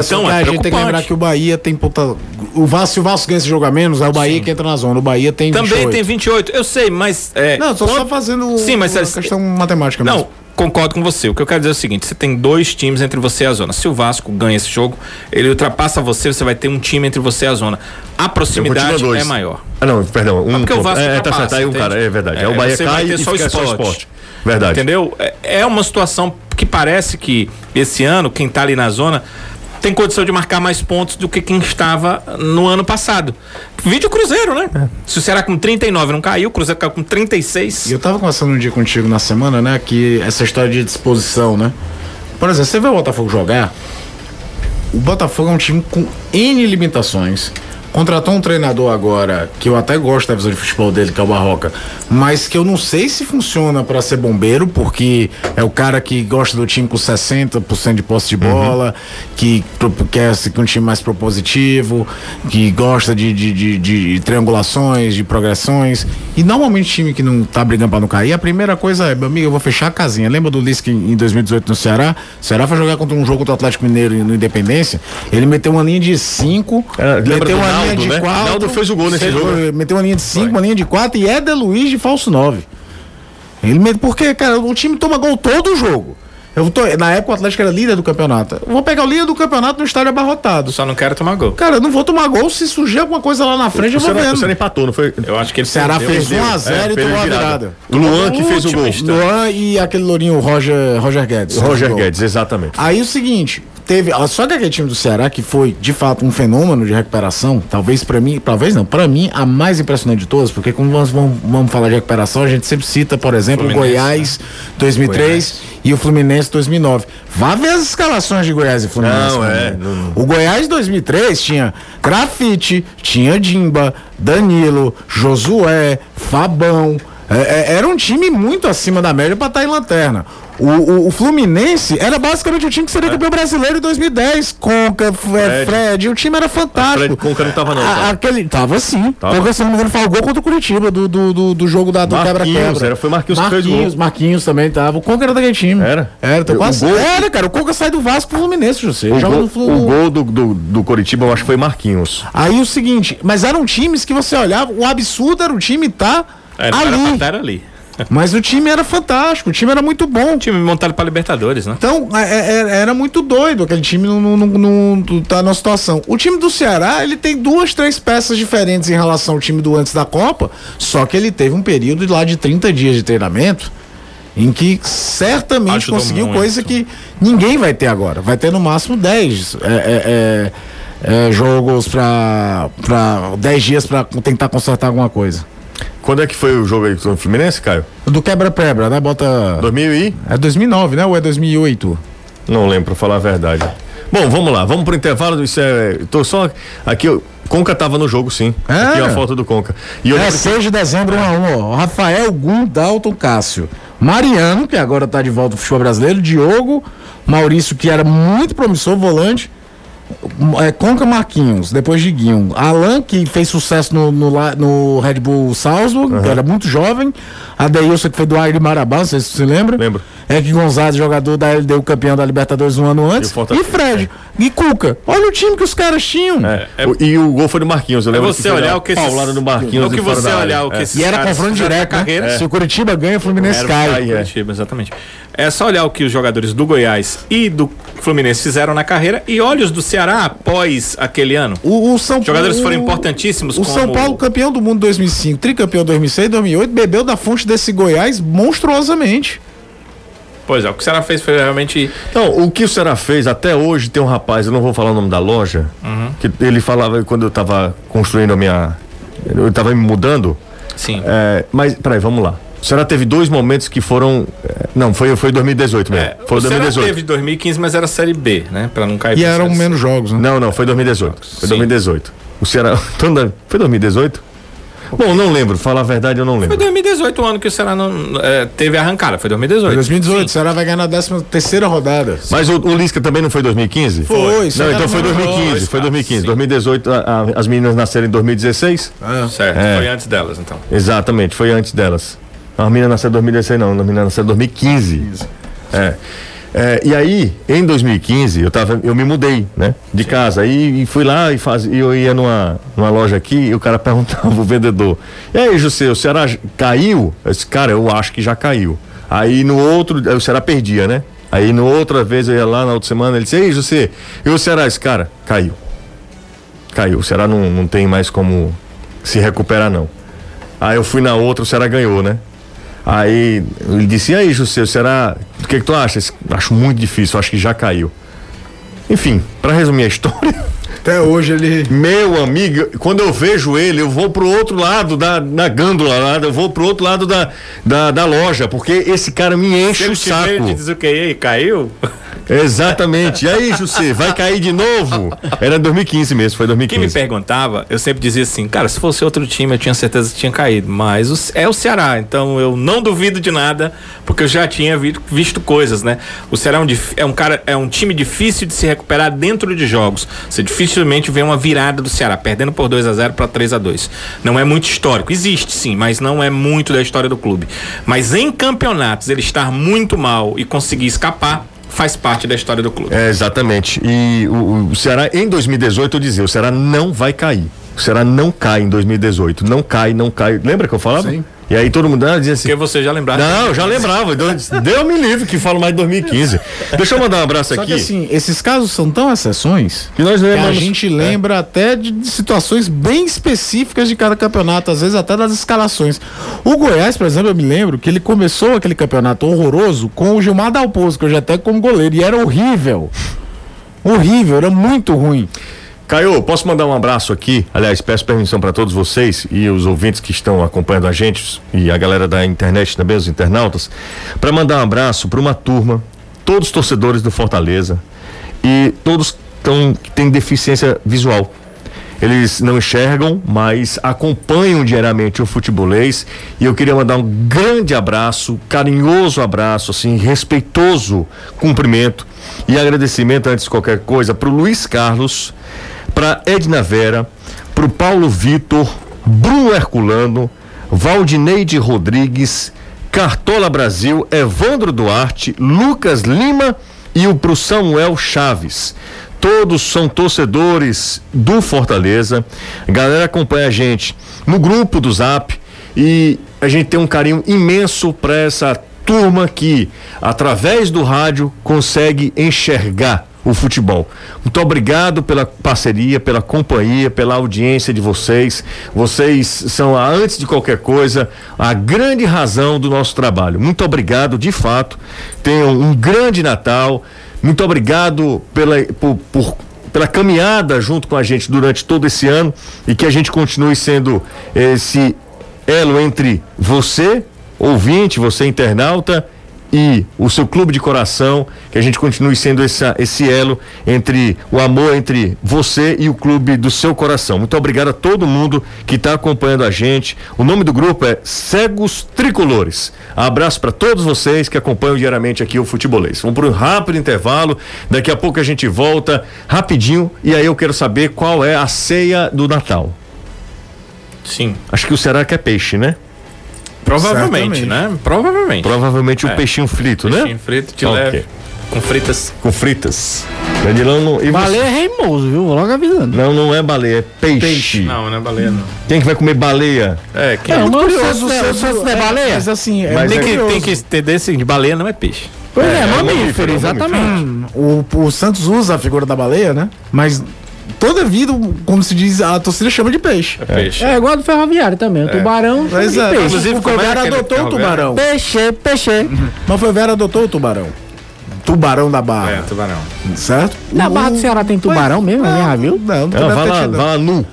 só Então que é a gente tem que lembrar que o Bahia tem ponta. O Vasco, se o Vasco ganha esse jogo a menos, é o Bahia que entra na zona. O Bahia tem Também 28. tem 28. Eu sei, mas. É, Não, tô só quanto- fazendo Sim, mas uma é- questão matemática Não, mesmo. concordo com você. O que eu quero dizer é o seguinte: você tem dois times entre você e a zona. Se o Vasco ganha esse jogo, ele ultrapassa você, você vai ter um time entre você e a zona. A proximidade é maior. Ah, não, perdão. Um porque o ponto. Vasco é, tá ultrapassa, certo. Aí um cara, é verdade. É, É, o Bahia cai e só fica só esporte. esporte. Verdade. Entendeu? É- É uma situação que parece que esse ano, quem tá ali na zona, tem condição de marcar mais pontos do que quem estava no ano passado. Vídeo Cruzeiro, né? É. Se o Ceará com 39 não caiu, o Cruzeiro caiu com 36. E eu tava conversando um dia contigo na semana, né? Que essa história de disposição, né? Por exemplo, você vê o Botafogo jogar. O Botafogo é um time com N limitações. Contratou um treinador agora, que eu até gosto da visão de futebol dele, que é o Barroca, mas que eu não sei se funciona pra ser bombeiro, porque é o cara que gosta do time com 60% de posse de bola, que pro- quer ser um time mais propositivo, que gosta de, de, de- de triangulações, de progressões. E normalmente time que não tá brigando pra não cair, a primeira coisa é, meu amigo, eu vou fechar a casinha. Lembra do Lisca em em 2018 no Ceará? O Ceará foi jogar contra um jogo do Atlético Mineiro no Independência, ele meteu uma linha de 5, É, meteu uma linha de né? 4. Naldo fez o gol nesse jogo. Meteu uma linha de 5, uma linha de 4 e Éder Luiz de falso 9. Ele met... Porque, cara, o time toma gol todo jogo. Eu tô... Na época o Atlético era líder do campeonato. Eu vou pegar o líder do campeonato no estádio abarrotado. Só não quero tomar gol. Cara, eu não vou tomar gol se surgir alguma coisa lá na frente, eu O vou Ceará, o vendo. Ceará empatou, não foi? Eu acho que ele O Ceará fez 1 a 0 É, e tomou a virada. O Luan que fez o gol. Luan e aquele lourinho Roger, Roger Guedes. Roger. Guedes, exatamente. Aí o seguinte, teve, ó, só que aquele time do Ceará que foi de fato um fenômeno de recuperação, talvez pra mim, talvez não, pra mim a mais impressionante de todas, porque quando nós vamos, vamos falar de recuperação, a gente sempre cita, por exemplo, Fluminense, Goiás 2003 e o Fluminense 2009. Vá ver as escalações de Goiás e Fluminense. Não, é, não- O Goiás 2003 tinha Grafite, tinha Dimba, Danilo, Josué, Fabão. É, é, era um time muito acima da média pra estar em lanterna. O, o- o Fluminense era basicamente o time que seria campeão brasileiro em 2010. Conca, é, Fred. Fred. o time era fantástico. Fred Conca não tava não, A- tá? aquele, tava sim. Tava. Conca, se não me engano, faz o gol contra o Curitiba do, do, do, do jogo da, do Marquinhos, quebra-quebra. era- foi Marquinhos que fez o Marquinhos, gol. Marquinhos também tava. O Conca era daquele time. Era? Era, tô O quase. gol- Era, cara. O Conca sai do Vasco pro Fluminense, José. O gol, Flu- o gol do, do, do Coritiba, eu acho que foi Marquinhos. Aí o seguinte, mas eram times que você olhava, o absurdo era o time tá É, não era ali. ali. Mas o time era fantástico, o time era muito bom. Time montado pra Libertadores, né? Então, é- é- era muito doido aquele time não, não, não, não tá na situação. O time do Ceará, ele tem duas, três peças diferentes em relação ao time do antes da Copa, só que ele teve um período lá de 30 dias de treinamento em que certamente Ajudou conseguiu muito. coisa que ninguém vai ter agora. Vai ter no máximo 10 é, é, é, é, jogos para 10 dias para tentar consertar alguma coisa. Quando é que foi o jogo aí com o Fluminense, Caio? Do quebra-quebra, né? Bota. 2000 e... É 2009, né? Ou é 2008? Não lembro, pra falar a verdade. Bom, vamos lá, vamos pro intervalo. Isso é. Tô só. Aqui, o Conca tava no jogo, sim. É? Aqui a foto do Conca. E eu É, lembro que- 6 de dezembro, 1 a 1 ó. Rafael Gum, Dalton Cássio. Mariano, que agora tá de volta ao futebol brasileiro. Diogo, Maurício, que era muito promissor, volante. É, Conca Marquinhos, depois de Guinho. Alan, que fez sucesso no, no, no Red Bull Salzburg, que era muito jovem. Adeilson, que foi do Aire Marabá, não sei se você lembra. Lembro. Eric Gonzalez, jogador da LDU, campeão da Libertadores um ano antes. E E Fred. E Cuca. Olha o time que os caras tinham. É, o- e o gol foi do Marquinhos. Eu É lembro você foi olhar o que esses- paulada do Marquinhos. o que você olhar área. o que É. esses E era confronto direto, né? carreira. Se o Curitiba ganha, o Fluminense Era, cai. cai, é. Curitiba, exatamente. É só olhar o que os jogadores do Goiás e do Fluminense fizeram na carreira e olha os do Ceará após aquele ano. O, o São Jogadores o- foram importantíssimos O como- São Paulo, campeão do mundo 2005, tricampeão 2006, 2008, bebeu da fonte desse Goiás monstruosamente. Pois é, o que o Ceará fez foi realmente. Então, o que o Ceará fez até hoje, tem um rapaz, eu não vou falar o nome da loja, Uhum. que ele falava quando eu tava construindo a minha. Eu tava me mudando. Sim. É, mas, peraí, vamos lá. O Ceará teve dois momentos que foram. é, Não, foi, foi 2018 mesmo. É, foi o Ceará 2018. teve 2015, mas era Série B, né? Pra não cair E eram menos jogos, né? Não, não, foi 2018. Foi Sim. 2018. O Ceará. Então, Foi 2018? Bom, não lembro. Falar a verdade, eu não Foi lembro. 2018 o ano que o Ceará não é, teve a arrancada, foi 2018. 2018, o Ceará vai ganhar na 13 terceira rodada. Mas o, o Lisca também não foi 2015? Foi, Não, Ceará então foi não 2015. foi, Foi ah, 2015. sim. 2018, a- a- as meninas nasceram em 2016? Certo, É. foi antes delas, então. Exatamente, foi antes delas. As meninas nasceram em 2016, não. As meninas nasceram em 2015. É. É, e aí, em 2015, eu, tava, eu me mudei, né? De casa. E, e fui lá e, faz, e eu ia numa, numa loja aqui e o cara perguntava, o vendedor: E aí, José, o Ceará caiu? Eu disse, cara, eu acho que já caiu. Aí no outro, o Ceará perdia, né? Aí no outra vez eu ia lá na outra semana, ele disse, ei, José, e o Ceará, esse cara, caiu. Caiu. O Ceará não, não tem mais como se recuperar, não. Aí eu fui na outra, o Ceará ganhou, né? Aí ele disse, e aí, José, o Ceará, o que, que tu acha? Acho muito difícil, acho que já caiu. Enfim, para resumir a história. Até hoje ele. Meu amigo, quando eu vejo ele, eu vou pro outro lado da, da gândula lá, eu vou pro outro lado da, da, da loja, porque esse cara me enche o saco. diz o que aí, caiu? Exatamente. E aí, José, vai cair de novo? Era 2015 mesmo, foi Quem me 2015. perguntava, eu sempre dizia assim, cara, se fosse outro time eu tinha certeza que tinha caído, mas é o Ceará, então eu não duvido de nada, porque eu já tinha vi- visto coisas, né? O Ceará é um, é um cara, é um time difícil de se recuperar dentro de jogos. Você dificilmente vê uma virada do Ceará, perdendo por 2 a 0 para 3 a 2 Não é muito histórico, existe sim, mas não é muito da história do clube. Mas em campeonatos, ele estar muito mal e conseguir escapar, faz parte da história do clube. É, exatamente. E o, o Ceará, em 2018, eu dizia, o Ceará não vai cair. O Ceará não cai em 2018. Não cai, não cai. Lembra que eu falava? Sim. E aí todo mundo ah, dizia assim. Porque você já lembrava. Não, eu já lembrava. Deus Deu me livre que falo mais de 2015. Deixa eu mandar um abraço Só aqui. que assim, esses casos são tão exceções que nós que a lembramos. gente lembra até de, de situações bem específicas de cada campeonato, às vezes até das escalações. O Goiás, por exemplo, eu me lembro que ele começou aquele campeonato horroroso com o Gilmar Dalpozo, que eu já até como goleiro, e era horrível. Horrível, era muito ruim. Caio, posso mandar um abraço aqui? Aliás, peço permissão para todos vocês e os ouvintes que estão acompanhando a gente e a galera da internet também, os internautas, para mandar um abraço para uma turma, todos torcedores do Fortaleza e todos que têm deficiência visual. Eles não enxergam, mas acompanham diariamente o futebolês e eu queria mandar um grande abraço, carinhoso abraço, assim, respeitoso cumprimento e agradecimento antes de qualquer coisa para o Luiz Carlos, para Edna Vera, para o Paulo Vitor, Bruno Herculano, Valdineide Rodrigues, Cartola Brasil, Evandro Duarte, Lucas Lima e o pro Samuel Chaves. Todos são torcedores do Fortaleza. A galera acompanha a gente no grupo do Zap e a gente tem um carinho imenso para essa turma que, através do rádio, consegue enxergar o futebol. Muito obrigado pela parceria, pela companhia, pela audiência de vocês. Vocês são, antes de qualquer coisa, a grande razão do nosso trabalho. Muito obrigado, de fato. Tenham um grande Natal. Muito obrigado pela, por, por- pela caminhada junto com a gente durante todo esse ano e que a gente continue sendo esse elo entre você, ouvinte, você internauta e o seu clube de coração, que a gente continue sendo essa, esse elo entre o amor entre você e o clube do seu coração. Muito obrigado a todo mundo que está acompanhando a gente. O nome do grupo é Cegos Tricolores. Abraço para todos vocês que acompanham diariamente aqui o Futebolês. Vamos para um rápido intervalo. Daqui a pouco a gente volta rapidinho e aí eu quero saber qual é a ceia do Natal. Sim. Acho que o Ceará quer peixe, né? Provavelmente, Certamente. né? Provavelmente. Provavelmente o É. peixinho frito, Peixinho né? frito de Ok. leve. Com fritas. Com fritas. Danilão não. E você? Baleia é reimoso, viu? Vou logo avisando. Não, não é baleia, é peixe. Não, não é baleia, não. Quem que vai comer baleia? É, quem É, tem mas curioso, não é é, baleia? Mas assim, é Mas bem é que, tem que entender assim, de baleia não é peixe. Pois é, É, mamífero, mamífero, exatamente. O, o Santos usa a figura da baleia, né? Mas toda vida, como se diz, a torcida chama de peixe. É peixe. É igual do ferroviário também. O tubarão chama de é, peixe. inclusive o é aquele adotou o tubarão. Peixe, peixe. Mas foi Vera adotou o tubarão. Tubarão da Barra. É, tubarão. Certo? Na Barra do Ceará tem tubarão mesmo, já viu? Não, não, Não, vai lá, vai lá nu.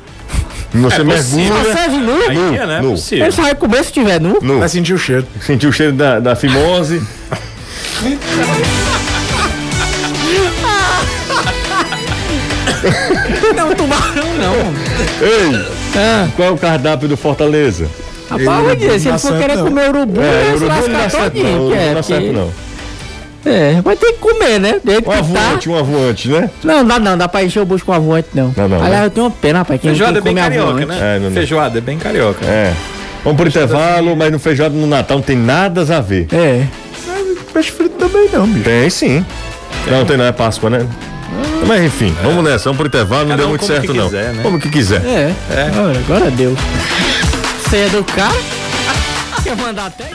Você É mergulha. Você é nu? Aí é, né? nu. possível. Ele só vai comer se tiver nu. Nu. Vai sentir o cheiro. Sentiu o cheiro da, da fimose. Não, tubarão não. Ei, Ah, qual é o cardápio do Fortaleza? rapaz, Ele eu disse, se ele não for querer certo, comer urubu, É, se urubu não dá lascar certo todinho. não, que é, não dá certo não. É, mas tem que comer, né? Jeito Um que tá. um avoante, né? Não, dá não, dá pra encher o bucho com avoante, não. Não, não, Aliás, né? eu tenho uma pena, rapaz, quem, Feijoada quem é bem carioca, avoante. né? É, não, não. Feijoada é bem carioca. É. Vamos pro intervalo, mas no feijoada no Natal não tem nada a ver. É. Peixe frito também não, bicho. Tem sim. Não, tem não, é Páscoa, né? Mas enfim, vamos nessa, vamos pro intervalo, não Cada deu um muito certo que não. quiser, né? Como que quiser. É. É. Olha, agora deu. Você é do cara? Quer mandar até?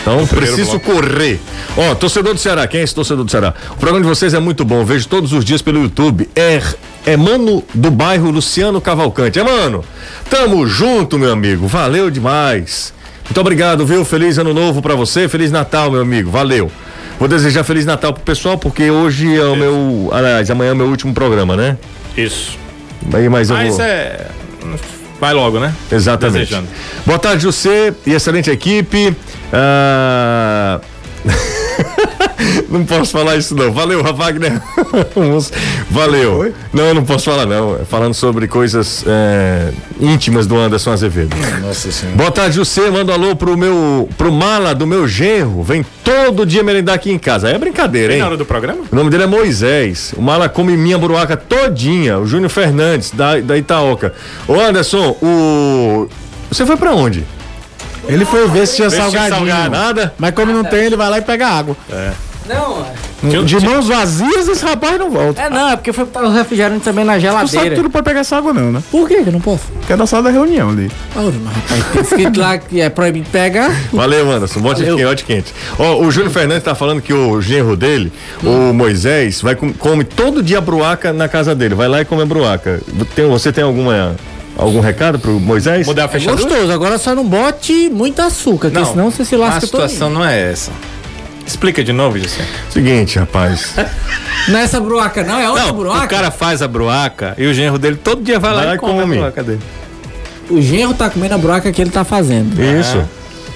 Então preciso bloco. correr. Ó, torcedor do Ceará, quem é esse torcedor do Ceará? O programa de vocês é muito bom, vejo todos os dias pelo YouTube. É, é mano do bairro Luciano Cavalcante. É mano, tamo junto, meu amigo. Valeu demais. Muito obrigado, viu? Feliz ano novo pra você, Feliz Natal, meu amigo. Valeu. Vou desejar Feliz Natal pro pessoal, porque hoje é o meu. Aliás, amanhã é o meu último programa, né? Isso. Aí, mas eu Mas vou. é. Vai logo, né? Exatamente. Desejando. Boa tarde, José e excelente equipe. Ah, não posso falar isso não. Valeu, Wagner. Valeu. Não, não posso falar não. É Falando sobre coisas é, íntimas do Anderson Azevedo. Nossa senhora. Boa tarde, José. Manda um alô pro meu, pro mala do meu genro. Vem todo dia merendar aqui em casa. É brincadeira, Tem hein? na hora do programa? O nome dele é Moisés. O mala come minha buruaca todinha. O Júnior Fernandes, da, da Itaoca. Ô Anderson, o. Você foi pra onde? Ele foi ver se tinha salgadinho. salgado. Nada? Mas como não tem, ele vai lá e pega água. Não, De mãos vazias, esse rapaz não volta. é não, é porque foi botar o refrigerante também na Tu sabe geladeira. que tu não pode pegar essa água, não, né? Por que que eu não posso? Que é da sala da reunião ali. Ah, mas, rapaz, tem escrito lá que é proibido pegar. Valeu, Anderson. Bote aqui, bote quente. Ó, o Júnior Fernandes tá falando que o genro dele, o Moisés, vai com- come todo dia bruaca na casa dele. Vai lá e come a bruaca. Tem, você tem alguma, algum recado pro Moisés? Mudar a É fechadura? gostoso, agora só não bote muito açúcar, porque senão você se a lasca todo. situação não é essa. Explica de novo, José. Seguinte, rapaz. Não é essa bruaca, não, é outra Não, bruaca. o cara faz a bruaca e o genro dele todo dia vai lá Vai lá e come, come. a bruaca dele. O genro tá comendo a bruaca que ele tá fazendo. Isso.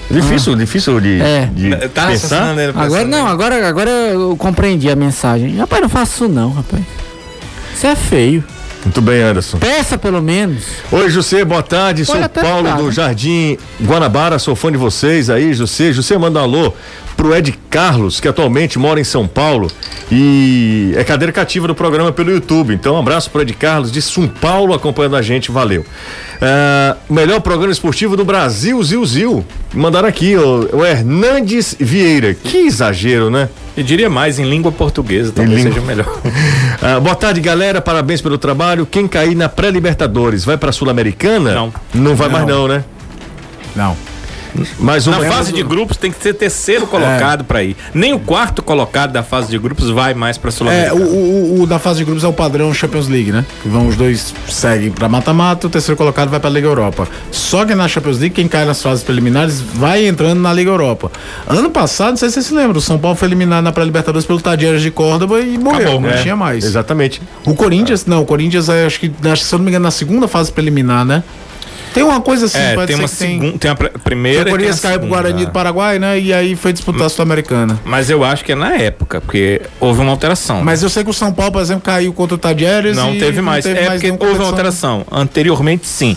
Difícil, difícil de, É. de Tá pensar. Agora não, agora, agora eu compreendi a mensagem. Rapaz, não faço isso não, rapaz. Isso é feio. Muito bem, Anderson. Peça pelo menos. Oi, José, boa tarde. Sou Pode até Paulo ficar, do né? Jardim Guanabara, sou fã de vocês aí, José. José manda um alô pro Ed Carlos, que atualmente mora em São Paulo e é cadeira cativa do programa pelo YouTube. Então, um abraço pro Ed Carlos de São Paulo acompanhando a gente, valeu. Ah, melhor programa esportivo do Brasil, Zil Zil. Mandaram aqui, o, o Hernandes Vieira. Que exagero, né? Eu diria mais em língua portuguesa, talvez língua- seja melhor. Ah, boa tarde, galera. Parabéns pelo trabalho. Quem cair na pré-Libertadores vai pra Sul-Americana? Não. Não vai mais, não, né? Não. Na fase de grupos tem que ser terceiro colocado pra ir. Nem o quarto colocado da fase de grupos vai mais pra É, Sul-Americana. o, o, o da fase de grupos é o padrão Champions League, né? Que vão os dois seguem pra mata-mata, o terceiro colocado vai pra Liga Europa. Só que na Champions League, quem cai nas fases preliminares vai entrando na Liga Europa. Ano passado, não sei se você se lembra, o São Paulo foi eliminado na pré-Libertadores pelo Tadieres de Córdoba e morreu, Acabou, não É, tinha mais. Exatamente. O Corinthians, não, o Corinthians é, acho que, acho que, se eu não me engano, na segunda fase preliminar, né? Tem uma coisa assim, É, pode tem ser uma que tem- segunda, tem a pr- primeira. A caiu pro segunda. Guarani do Paraguai, né? E aí foi disputar a Sul-Americana. Mas eu acho que é na época, porque houve uma alteração. Mas eu sei que o São Paulo, por exemplo, caiu contra o Tadieres não e teve mais. teve é porque nenhuma houve uma alteração. Anteriormente, sim.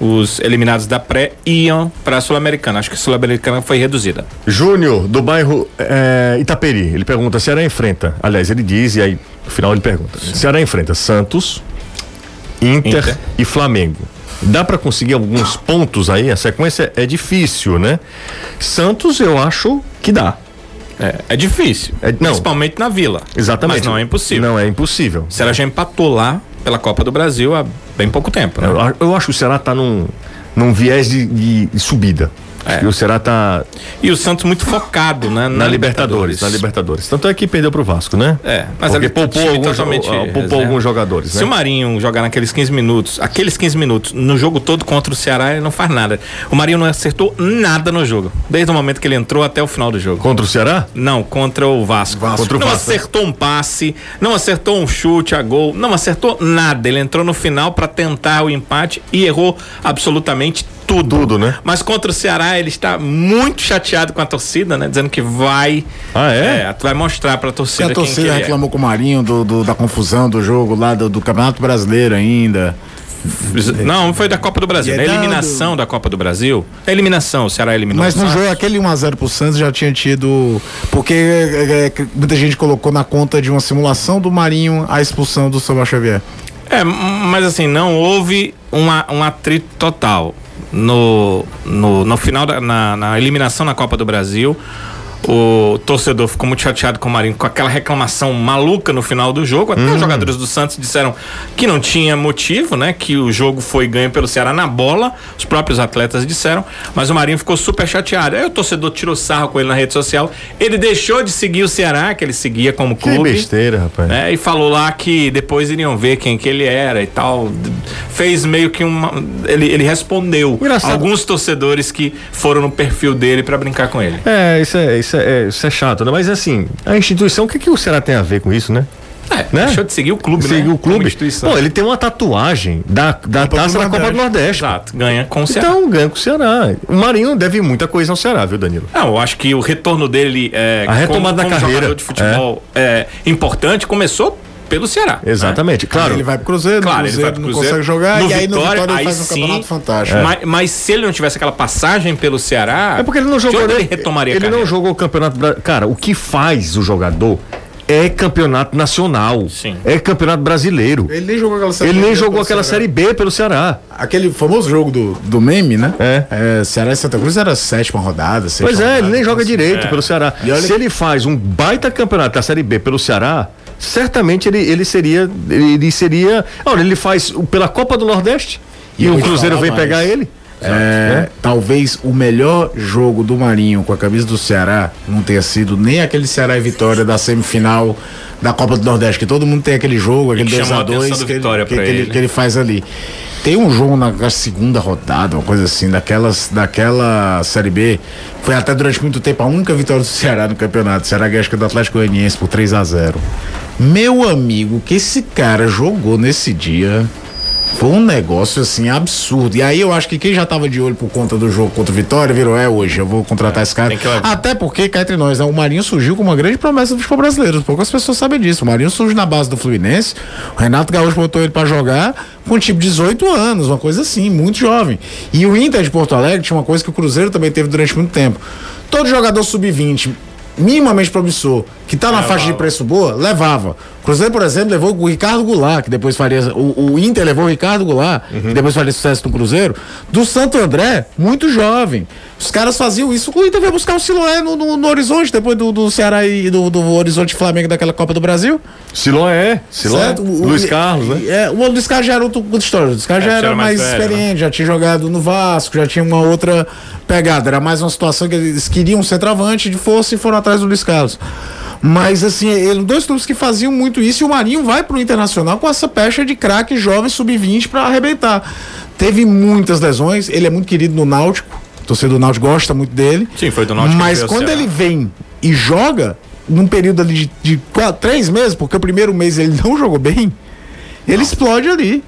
Os eliminados da pré iam pra Sul-Americana. Acho que a Sul-Americana foi reduzida. Júnior, do bairro é, Itaperi. Ele pergunta: Ceará enfrenta. Aliás, ele diz, e aí no final ele pergunta: Ceará enfrenta Santos, Inter, Inter. e Flamengo. Dá pra conseguir alguns pontos aí? A sequência é difícil, né? Santos, eu acho que dá. É, é difícil. É- não. Principalmente na Vila. Exatamente. Mas não é impossível. Não é impossível. O Ceará já empatou lá pela Copa do Brasil há bem pouco tempo, né? Eu, eu acho que o Ceará tá num, num viés de- de subida. É. E o Ceará tá E o Santos muito focado, né? na, Libertadores, na Libertadores. Tanto é que perdeu pro Vasco, né? É, mas Porque ele poupou, alguns, totalmente ah, poupou alguns jogadores, Se né? o Marinho jogar naqueles 15 minutos, aqueles 15 minutos, no jogo todo contra o Ceará, ele não faz nada. O Marinho não acertou nada no jogo. Desde o momento que ele entrou até o final do jogo. Contra o Ceará? Não, contra o Vasco. Contra o não Vasco. acertou um passe, não acertou um chute a gol, não acertou nada. Ele entrou no final pra tentar o empate e errou absolutamente tudo. Tudo, né? Mas contra o Ceará, ele está muito chateado com a torcida, né? Dizendo que vai. Ah, é? É, vai mostrar pra Se torcida, a torcida é. reclamou com o Marinho do, do- da confusão do jogo lá do, do Campeonato Brasileiro ainda. Não, foi da Copa do Brasil. E Na é eliminação da Copa do Brasil. A eliminação, o Ceará eliminou Mas no Santos. jogo, aquele 1x0 pro Santos já tinha tido. Porque é, é, muita gente colocou na conta de uma simulação do Marinho a expulsão do Samuel Xavier. É, mas assim, não houve uma, um atrito total. No, no, no final, da, na, na eliminação na Copa do Brasil, o torcedor ficou muito chateado com o Marinho, com aquela reclamação maluca no final do jogo. Até os jogadores do Santos disseram que não tinha motivo, né? Que o jogo foi ganho pelo Ceará na bola. Os próprios atletas disseram. Mas o Marinho ficou super chateado. Aí o torcedor tirou sarro com ele na rede social. Ele deixou de seguir o Ceará, que ele seguia como Que clube. besteira, rapaz. né, E falou lá que depois iriam ver quem que ele era e tal. Fez meio que uma. Ele, ele respondeu Engraçado. alguns torcedores que foram no perfil dele pra brincar com ele. É, isso é, isso é, isso é chato, né? Mas assim, a instituição, o que, que o Ceará tem a ver com isso, né? É, Né? deixou de seguir o clube, né? Seguir o Como clube. instituição. Pô, ele tem uma tatuagem da, da Copa taça da Copa do Nordeste. Exato, ganha com o Ceará. Então ganha com o Ceará. O Marinho deve muita coisa ao Ceará, viu, Danilo? Não, eu acho que o retorno dele é, A retomada como, da como carreira, de futebol é. importante começou pelo Ceará. Exatamente. Claro. Ele vai pro Cruzeiro, Claro, no ele Cruzeiro vai pro não Cruzeiro. consegue jogar, No e aí no Vitória, Vitória ele aí faz um sim. campeonato fantástico. Mas, mas se ele não tivesse aquela passagem pelo Ceará. É porque ele não jogou. onde né? ele retomaria a Ele não jogou o campeonato. Cara, o que faz o jogador é campeonato nacional. Sim. É campeonato brasileiro. Ele nem jogou aquela série Ele nem B jogou aquela Ceará. série B pelo Ceará. Aquele famoso jogo do, do meme, né? É. Ceará e Santa Cruz era a sétima rodada. sexta Pois é, ele rodada, nem joga assim. direito pelo Ceará. E olha Se ele faz um baita campeonato da Série B pelo Ceará, certamente ele, ele seria. Ele seria. Olha, ele faz pela Copa do Nordeste e, eu o Cruzeiro vem mais. pegar ele. É, talvez o melhor jogo do Marinho com a camisa do Ceará não tenha sido nem aquele Ceará e Vitória da semifinal da Copa do Nordeste, que todo mundo tem aquele jogo, aquele que chamou a 2x2 atenção do que, que, que que ele faz ali. Tem um jogo na, segunda rodada, uma coisa assim, daquelas, daquela Série B. Foi até durante muito tempo a única vitória do Ceará no campeonato. O Ceará ganhou do Atlético Goianiense por 3 a 0 Meu amigo, que esse cara jogou nesse dia. Foi um negócio assim absurdo. E aí eu acho que quem já tava de olho por conta do jogo contra o Vitória virou, é hoje, eu vou contratar esse cara. que. Até porque, cá entre nós, né, o Marinho surgiu como uma grande promessa do futebol brasileiro. Poucas pessoas sabem disso. O Marinho surge na base do Fluminense. O Renato Gaúcho botou ele pra jogar com tipo 18 anos, uma coisa assim, muito jovem. E o Inter de Porto Alegre tinha uma coisa que o Cruzeiro também teve durante muito tempo. Todo jogador sub-20 minimamente promissor, que tá na faixa de preço boa, levava. O Cruzeiro, por exemplo, levou o Ricardo Goulart, que depois faria. O, o Inter levou o Ricardo Goulart, que depois faria sucesso no Cruzeiro. Do Santo André, muito jovem. Os caras faziam isso. O Inter veio buscar o Siloé no, no, no Horizonte, depois do, do Ceará e do, do Horizonte Flamengo daquela Copa do Brasil. Siloé, Siloé. Certo? O- Luiz Carlos, né? É, o Luiz Carlos já era outra história. O Luiz Carlos É, já era era mais mais, velho, experiente, já tinha jogado no Vasco, já tinha uma outra pegada. Era mais uma situação que eles queriam um centroavante de força e foram atrás do Luiz Carlos. Mas assim, ele, dois clubes que faziam muito isso e o Marinho vai pro Internacional com essa pecha de craque jovem sub-20 para arrebentar. Teve muitas lesões, ele é muito querido no Náutico. O torcedor do Náutico gosta muito dele. Sim, foi do Náutico Mas quando ele vem e joga, num período ali de, de quatro, três meses, porque o primeiro mês ele não jogou bem, ele explode ali.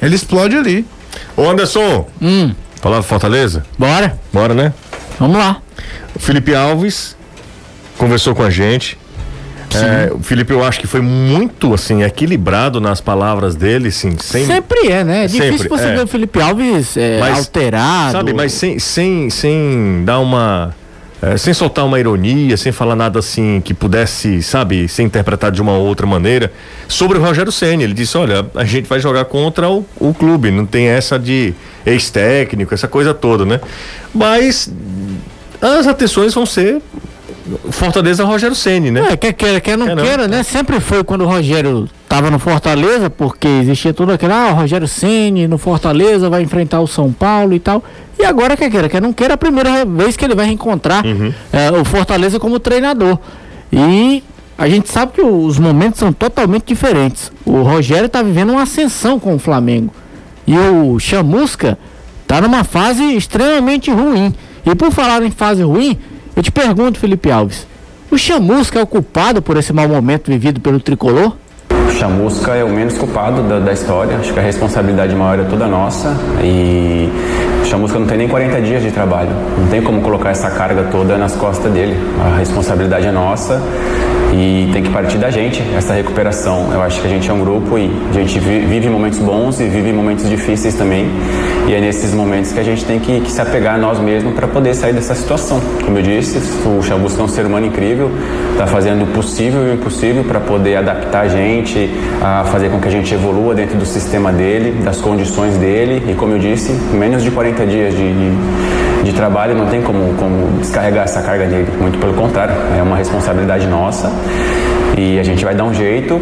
Ele explode ali. Ô Anderson, Hum, falar do Fortaleza? bora. Bora, né? Vamos lá. O Felipe Alves conversou com a gente. É, o Felipe, eu acho que foi muito assim equilibrado nas palavras dele, sim, sem, Sempre é, né? É difícil Sempre, você é. ver o Felipe Alves é, Mas, alterado. sabe, mas sem, sem, sem dar uma, é, sem soltar uma ironia, sem falar nada assim que pudesse, sabe, ser interpretado de uma outra maneira. Sobre o Rogério Senna, ele disse: olha, a gente vai jogar contra o, o clube, não tem essa de ex-técnico, essa coisa toda, né? Mas as atenções vão ser Fortaleza Rogério Ceni, né? É, quer queira, quer não Quer não. queira, né? Sempre foi quando o Rogério tava no Fortaleza, porque existia tudo aquilo, ah, o Rogério Ceni no Fortaleza vai enfrentar o São Paulo e tal. E agora quer queira, quer não queira, é a primeira vez que ele vai reencontrar é, o Fortaleza como treinador. E a gente sabe que os momentos são totalmente diferentes. O Rogério tá vivendo uma ascensão com o Flamengo. E o Chamusca tá numa fase extremamente ruim. E por falar em fase ruim, eu te pergunto, Felipe Alves, o Chamusca é o culpado por esse mau momento vivido pelo tricolor? O Chamusca é o menos culpado da, da história, acho que a responsabilidade maior é toda nossa. E o Chamusca não tem nem 40 dias de trabalho, não tem como colocar essa carga toda nas costas dele, a responsabilidade é nossa e tem que partir da gente essa recuperação. Eu acho que a gente é um grupo e a gente vi- vive momentos bons e vive momentos difíceis também e é nesses momentos que a gente tem que, que se apegar a nós mesmos para poder sair dessa situação. Como eu disse, o Chamusca é um ser humano incrível, está fazendo o possível e o impossível para poder adaptar a gente, a fazer com que a gente evolua dentro do sistema dele, das condições dele. E como eu disse, menos de 40 dias de, de, de trabalho, não tem como, como descarregar essa carga dele, muito pelo contrário, é uma responsabilidade nossa e a gente vai dar um jeito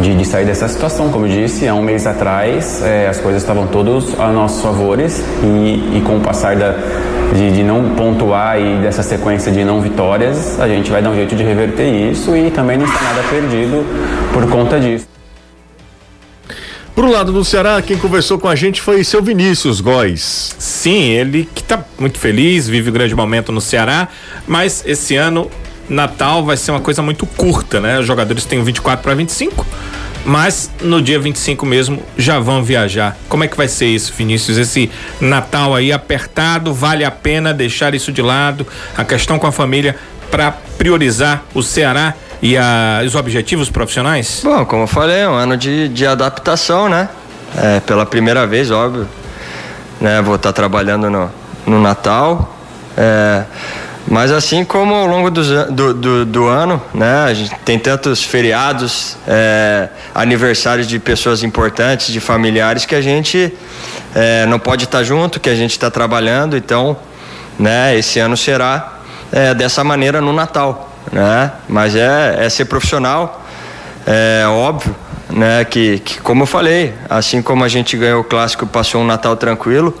de, de, sair dessa situação. Como eu disse, há um mês atrás é, as coisas estavam todas a nossos favores e, e com o passar da, de, de, não pontuar e dessa sequência de não vitórias, a gente vai dar um jeito de reverter isso e também não está nada perdido por conta disso. Pro lado do Ceará, quem conversou com a gente foi seu Vinícius Góes. Sim, ele que tá muito feliz, vive um grande momento no Ceará, mas esse ano Natal vai ser uma coisa muito curta, né? Os jogadores têm 24 para 25, mas no dia 25 mesmo já vão viajar. Como é que vai ser isso, Vinícius? Esse Natal aí apertado, vale a pena deixar isso de lado, a questão com a família para priorizar o Ceará e a, os objetivos profissionais? Bom, como eu falei, é um ano de, de adaptação, né? É, pela primeira vez, óbvio. Né? Vou estar tá trabalhando no, no Natal. É, mas assim como ao longo do, do, do, do, ano, né, a gente tem tantos feriados, é, aniversários de pessoas importantes, de familiares que a gente é, não pode estar junto, que a gente está trabalhando. Então, né, esse ano será é, dessa maneira no Natal né? Mas é, é ser profissional, é óbvio, né? Que, que, como eu falei, assim como a gente ganhou o clássico, passou um Natal tranquilo,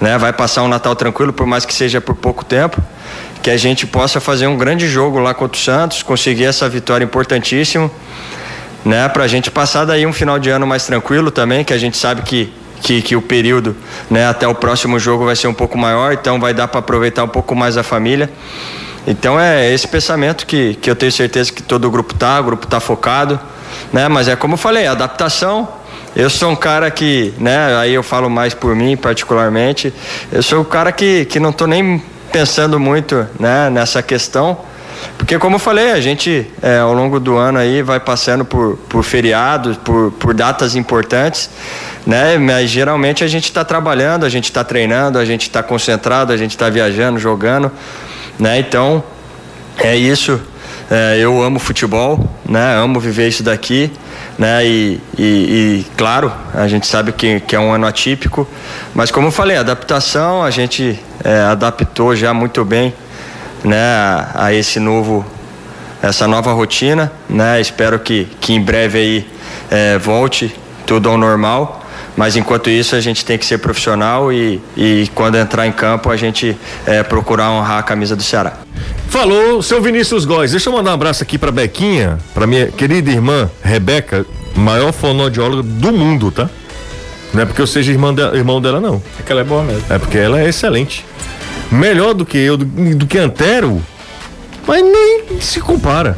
né? Vai passar um Natal tranquilo, por mais que seja por pouco tempo, que a gente possa fazer um grande jogo lá contra o Santos, conseguir essa vitória importantíssima, né? Para a gente passar daí um final de ano mais tranquilo também, que a gente sabe que que, que, o período né, até o próximo jogo vai ser um pouco maior, então vai dar para aproveitar um pouco mais a família. Então é esse pensamento que, que eu tenho certeza que todo o grupo tá, o grupo tá focado, né? Mas é como eu falei, adaptação. Eu sou um cara que, né, aí eu falo mais por mim particularmente, eu sou um cara que, que não tô nem pensando muito, né, nessa questão, porque como eu falei, a gente é, ao longo do ano aí vai passando por, por feriados, por, por datas importantes, né? Mas geralmente a gente está trabalhando, a gente está treinando, a gente está concentrado, a gente está viajando, jogando né? Então é isso. É, eu amo futebol, né? Amo viver isso daqui, né? E, e, e, claro, a gente sabe que, que é um ano atípico, mas como eu falei, adaptação a gente é, adaptou já muito bem, né? A, a, esse novo, essa nova rotina, né? Espero que, que em breve aí é, volte tudo ao normal. Mas enquanto isso a gente tem que ser profissional e, e quando entrar em campo a gente é, procurar honrar a camisa do Ceará. Falou, seu Vinícius Góes. Deixa eu mandar um abraço aqui pra Bequinha, pra minha querida irmã Rebeca, maior fonoaudióloga do mundo, tá? Não é porque eu seja irmã de, irmão dela, não. É que ela é boa mesmo. É porque ela é excelente. Melhor do que eu, do, do que Antero, mas nem se compara.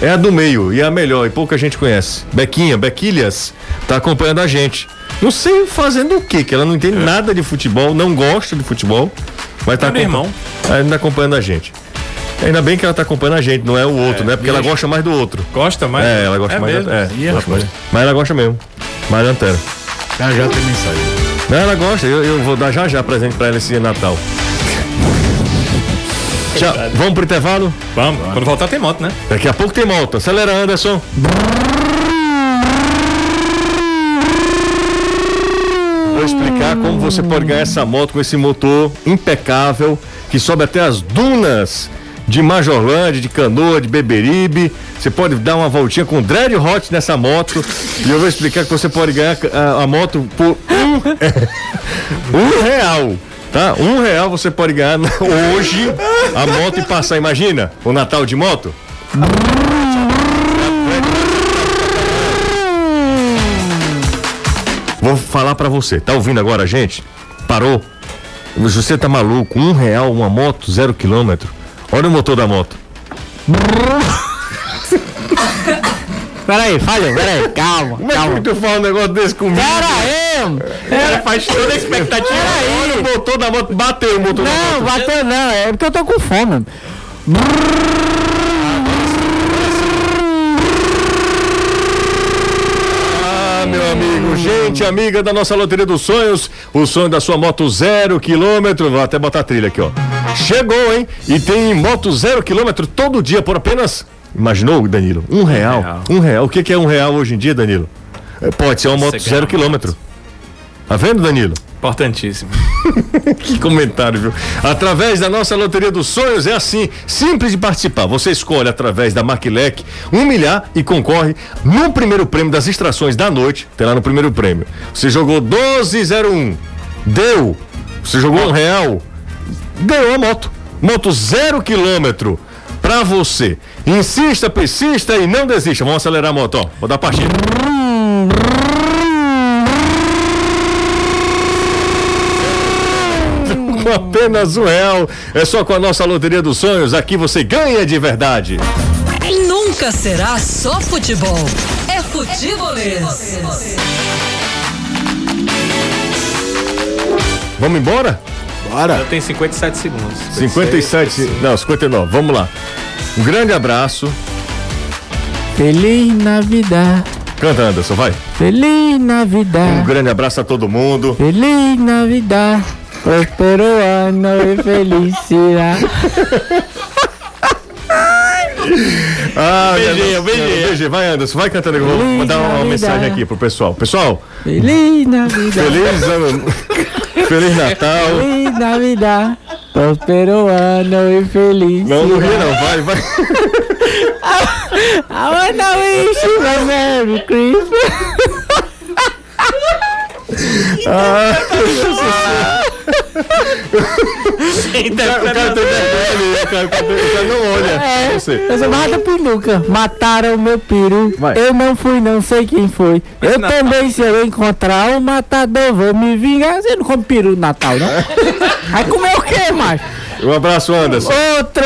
É a do meio e é a melhor e pouca gente conhece. Bequinha, Bequilhas, tá acompanhando a gente. Não sei fazendo o quê, que ela não entende é. nada de futebol, não gosta de futebol, mas tá, irmão. ainda acompanhando a gente. Ainda bem que ela tá acompanhando a gente, não é o outro, é, né? Porque ela gosta mais do outro. Gosta mais? É, ela gosta é mais. Mesmo? É, Ih, gosta mais. Mas ela gosta mesmo. Mais Antero. Já já tem mensagem. Não, ela gosta, eu, eu vou dar já já presente pra ela esse Natal. Tchau. Vamos pro intervalo? Vamos. Quando voltar tem moto, né? Daqui a pouco tem moto. Acelera, Anderson. Vou explicar como você pode ganhar essa moto com esse motor impecável que sobe até as dunas de Majorlândia, de Canoa, de Beberibe. Você pode dar uma voltinha com Dread Hot nessa moto. e eu vou explicar que você pode ganhar a, a moto por um, um real. Tá? Um real você pode ganhar hoje a moto e passar. Imagina o Natal de moto. Vou falar para você, tá ouvindo agora, gente? Parou? Você tá maluco? Um real uma moto, zero quilômetro. Olha o motor da moto. Peraí, falha, peraí, calma. Como calma. é que tu fala um negócio desse comigo? Pera Ela faz toda a expectativa. Olha o motor da moto, bateu o motor não, da moto. Não, bateu não, é porque eu tô com fome. meu amigo, gente amiga da nossa Loteria dos Sonhos, o sonho da sua moto zero quilômetro, vou até botar a trilha aqui, ó. Chegou, hein? E tem moto zero quilômetro todo dia por apenas, imaginou, Danilo? Um real. Um real. O que, que é um real hoje em dia, Danilo? É, pode ser uma moto zero quilômetro. Tá vendo, Danilo? Importantíssimo. que comentário, viu? Através da nossa Loteria dos Sonhos é assim, simples de participar. Você escolhe através da Maquilec um milhar e concorre no primeiro prêmio das extrações da noite. Tem lá no primeiro prêmio. Você jogou 1201, deu. Você jogou um real, deu a moto. Moto zero quilômetro pra você. Insista, persista e não desista. Vamos acelerar a moto, ó. Vou dar partida. Com apenas um real. É só com a nossa Loteria dos Sonhos. Aqui você ganha de verdade. Nunca será só futebol. É futebolês. Vamos embora? Bora. Eu tenho 57 segundos. 57, não, 59. Vamos lá. Um grande abraço. Feliz Navidad, Canta, Anderson, vai. Feliz Um Navidad, grande abraço a todo mundo. Feliz Navidad, próspero ano e felicidade. Ah, Beijinho, beijinho. beijinho. Vai, Anderson, vai cantando. Eu vou Feliz mandar uma Navidad. mensagem aqui pro pessoal. Pessoal, Feliz Navidad, feliz ano. Feliz Natal. Feliz Navidad, próspero ano e felicidade. Não, não ria não, vai, vai. I wanna wish you a Merry Christmas. O cara tem vergonha, o cara, o cara- o cara não olha. É, Você. eu sou mais da peruca. Mataram meu peru. Vai. Eu não fui, não sei quem foi. Eu também, se eu encontrar um matador, vou me vingar. Você não come peru no Natal, não? Vai comer o quê, macho? Um abraço, Anderson. Outro!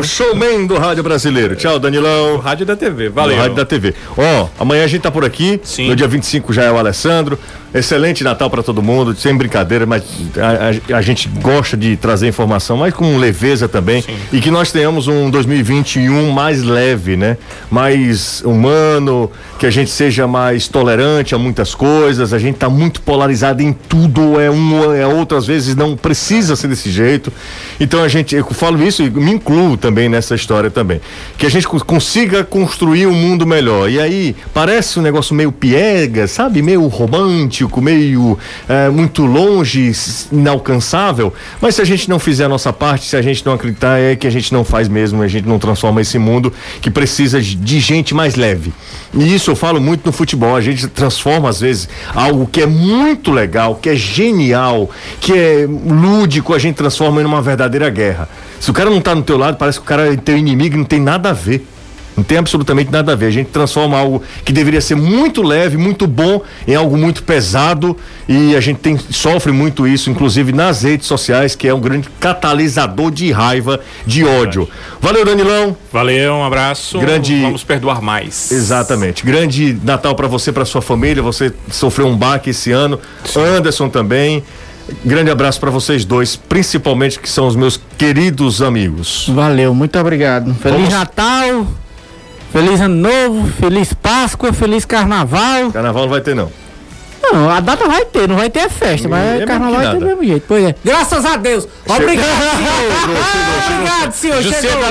O showman do rádio brasileiro. Tchau, Danilão. Rádio da TV. No Valeu. rádio da TV. Ó, amanhã a gente tá por aqui. Sim. No dia 25 já é o Alessandro. Excelente Natal pra todo mundo, sem brincadeira, mas a, a- a gente gosta de trazer informação, mas com leveza também. E que nós tenhamos um 2021 mais leve, né? Mais humano, que a gente seja mais tolerante a muitas coisas. A gente tá muito polarizado em tudo, é um é outro, às vezes não precisa ser desse jeito. Então a gente, eu falo isso e me incluo também nessa história também. Que a gente co- consiga construir um mundo melhor. E aí, parece um negócio meio piega, sabe? Meio romântico, meio é, muito longe, inalcançável. Mas se a gente não fizer a nossa parte, se a gente não acreditar, é que a gente não faz mesmo, a gente não transforma esse mundo que precisa de- de gente mais leve. E isso eu falo muito no futebol. A gente transforma, às vezes, algo que é muito legal, que é genial, que é lúdico, a gente transforma em uma verdadeira guerra. Se o cara não tá no teu lado, parece que o cara é teu inimigo e não tem nada a ver. Não tem absolutamente nada a ver. A gente transforma algo que deveria ser muito leve, muito bom, em algo muito pesado. E a gente tem, sofre muito isso, inclusive nas redes sociais, que é um grande catalisador de raiva, de ódio. Valeu, Danilão. Valeu, um abraço. Grande- Vamos perdoar mais. Exatamente. Grande Natal pra você, pra sua família. Você sofreu um baque esse ano. Anderson também. Grande abraço pra vocês dois, principalmente que são os meus queridos amigos. Valeu, muito obrigado. Feliz Vamos- Natal, feliz Ano Novo, feliz Páscoa, feliz Carnaval. Carnaval não vai ter não. Não, a data vai ter, não vai ter a festa, É mas Carnaval vai ter do mesmo jeito. Pois é. Graças a Deus. Obrigado, senhor. Obrigado, senhor. José Chegou.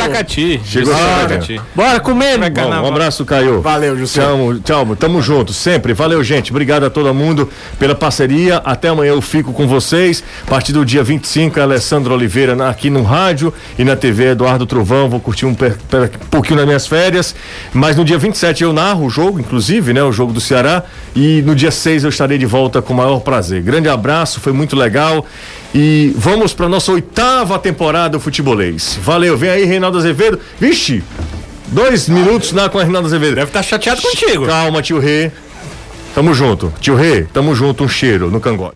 Chegou José a do hora. Aracati. Bora comer. Bom, Carnaval. um abraço, Caio. Valeu, José. Tchau, tchau, tamo junto, sempre. Valeu, gente. Obrigado a todo mundo pela parceria. Até amanhã eu fico com vocês. A partir do dia 25, Alessandro Oliveira na- aqui no rádio e na TV Eduardo Trovão. Vou curtir um per- per- pouquinho nas minhas férias. Mas no dia 27 eu narro o jogo, inclusive, né? O jogo do Ceará. E no dia 6 eu estarei de volta com o maior prazer. Grande abraço, foi muito legal. E vamos para nossa oitava temporada do Futebolês. Valeu, vem aí, Reinaldo Azevedo. Vixe! Dois minutos na com a Reinaldo Azevedo. Deve estar chateado contigo. Calma, tio Rê. Tamo junto. Tio Rê, tamo junto. Um cheiro no cangote.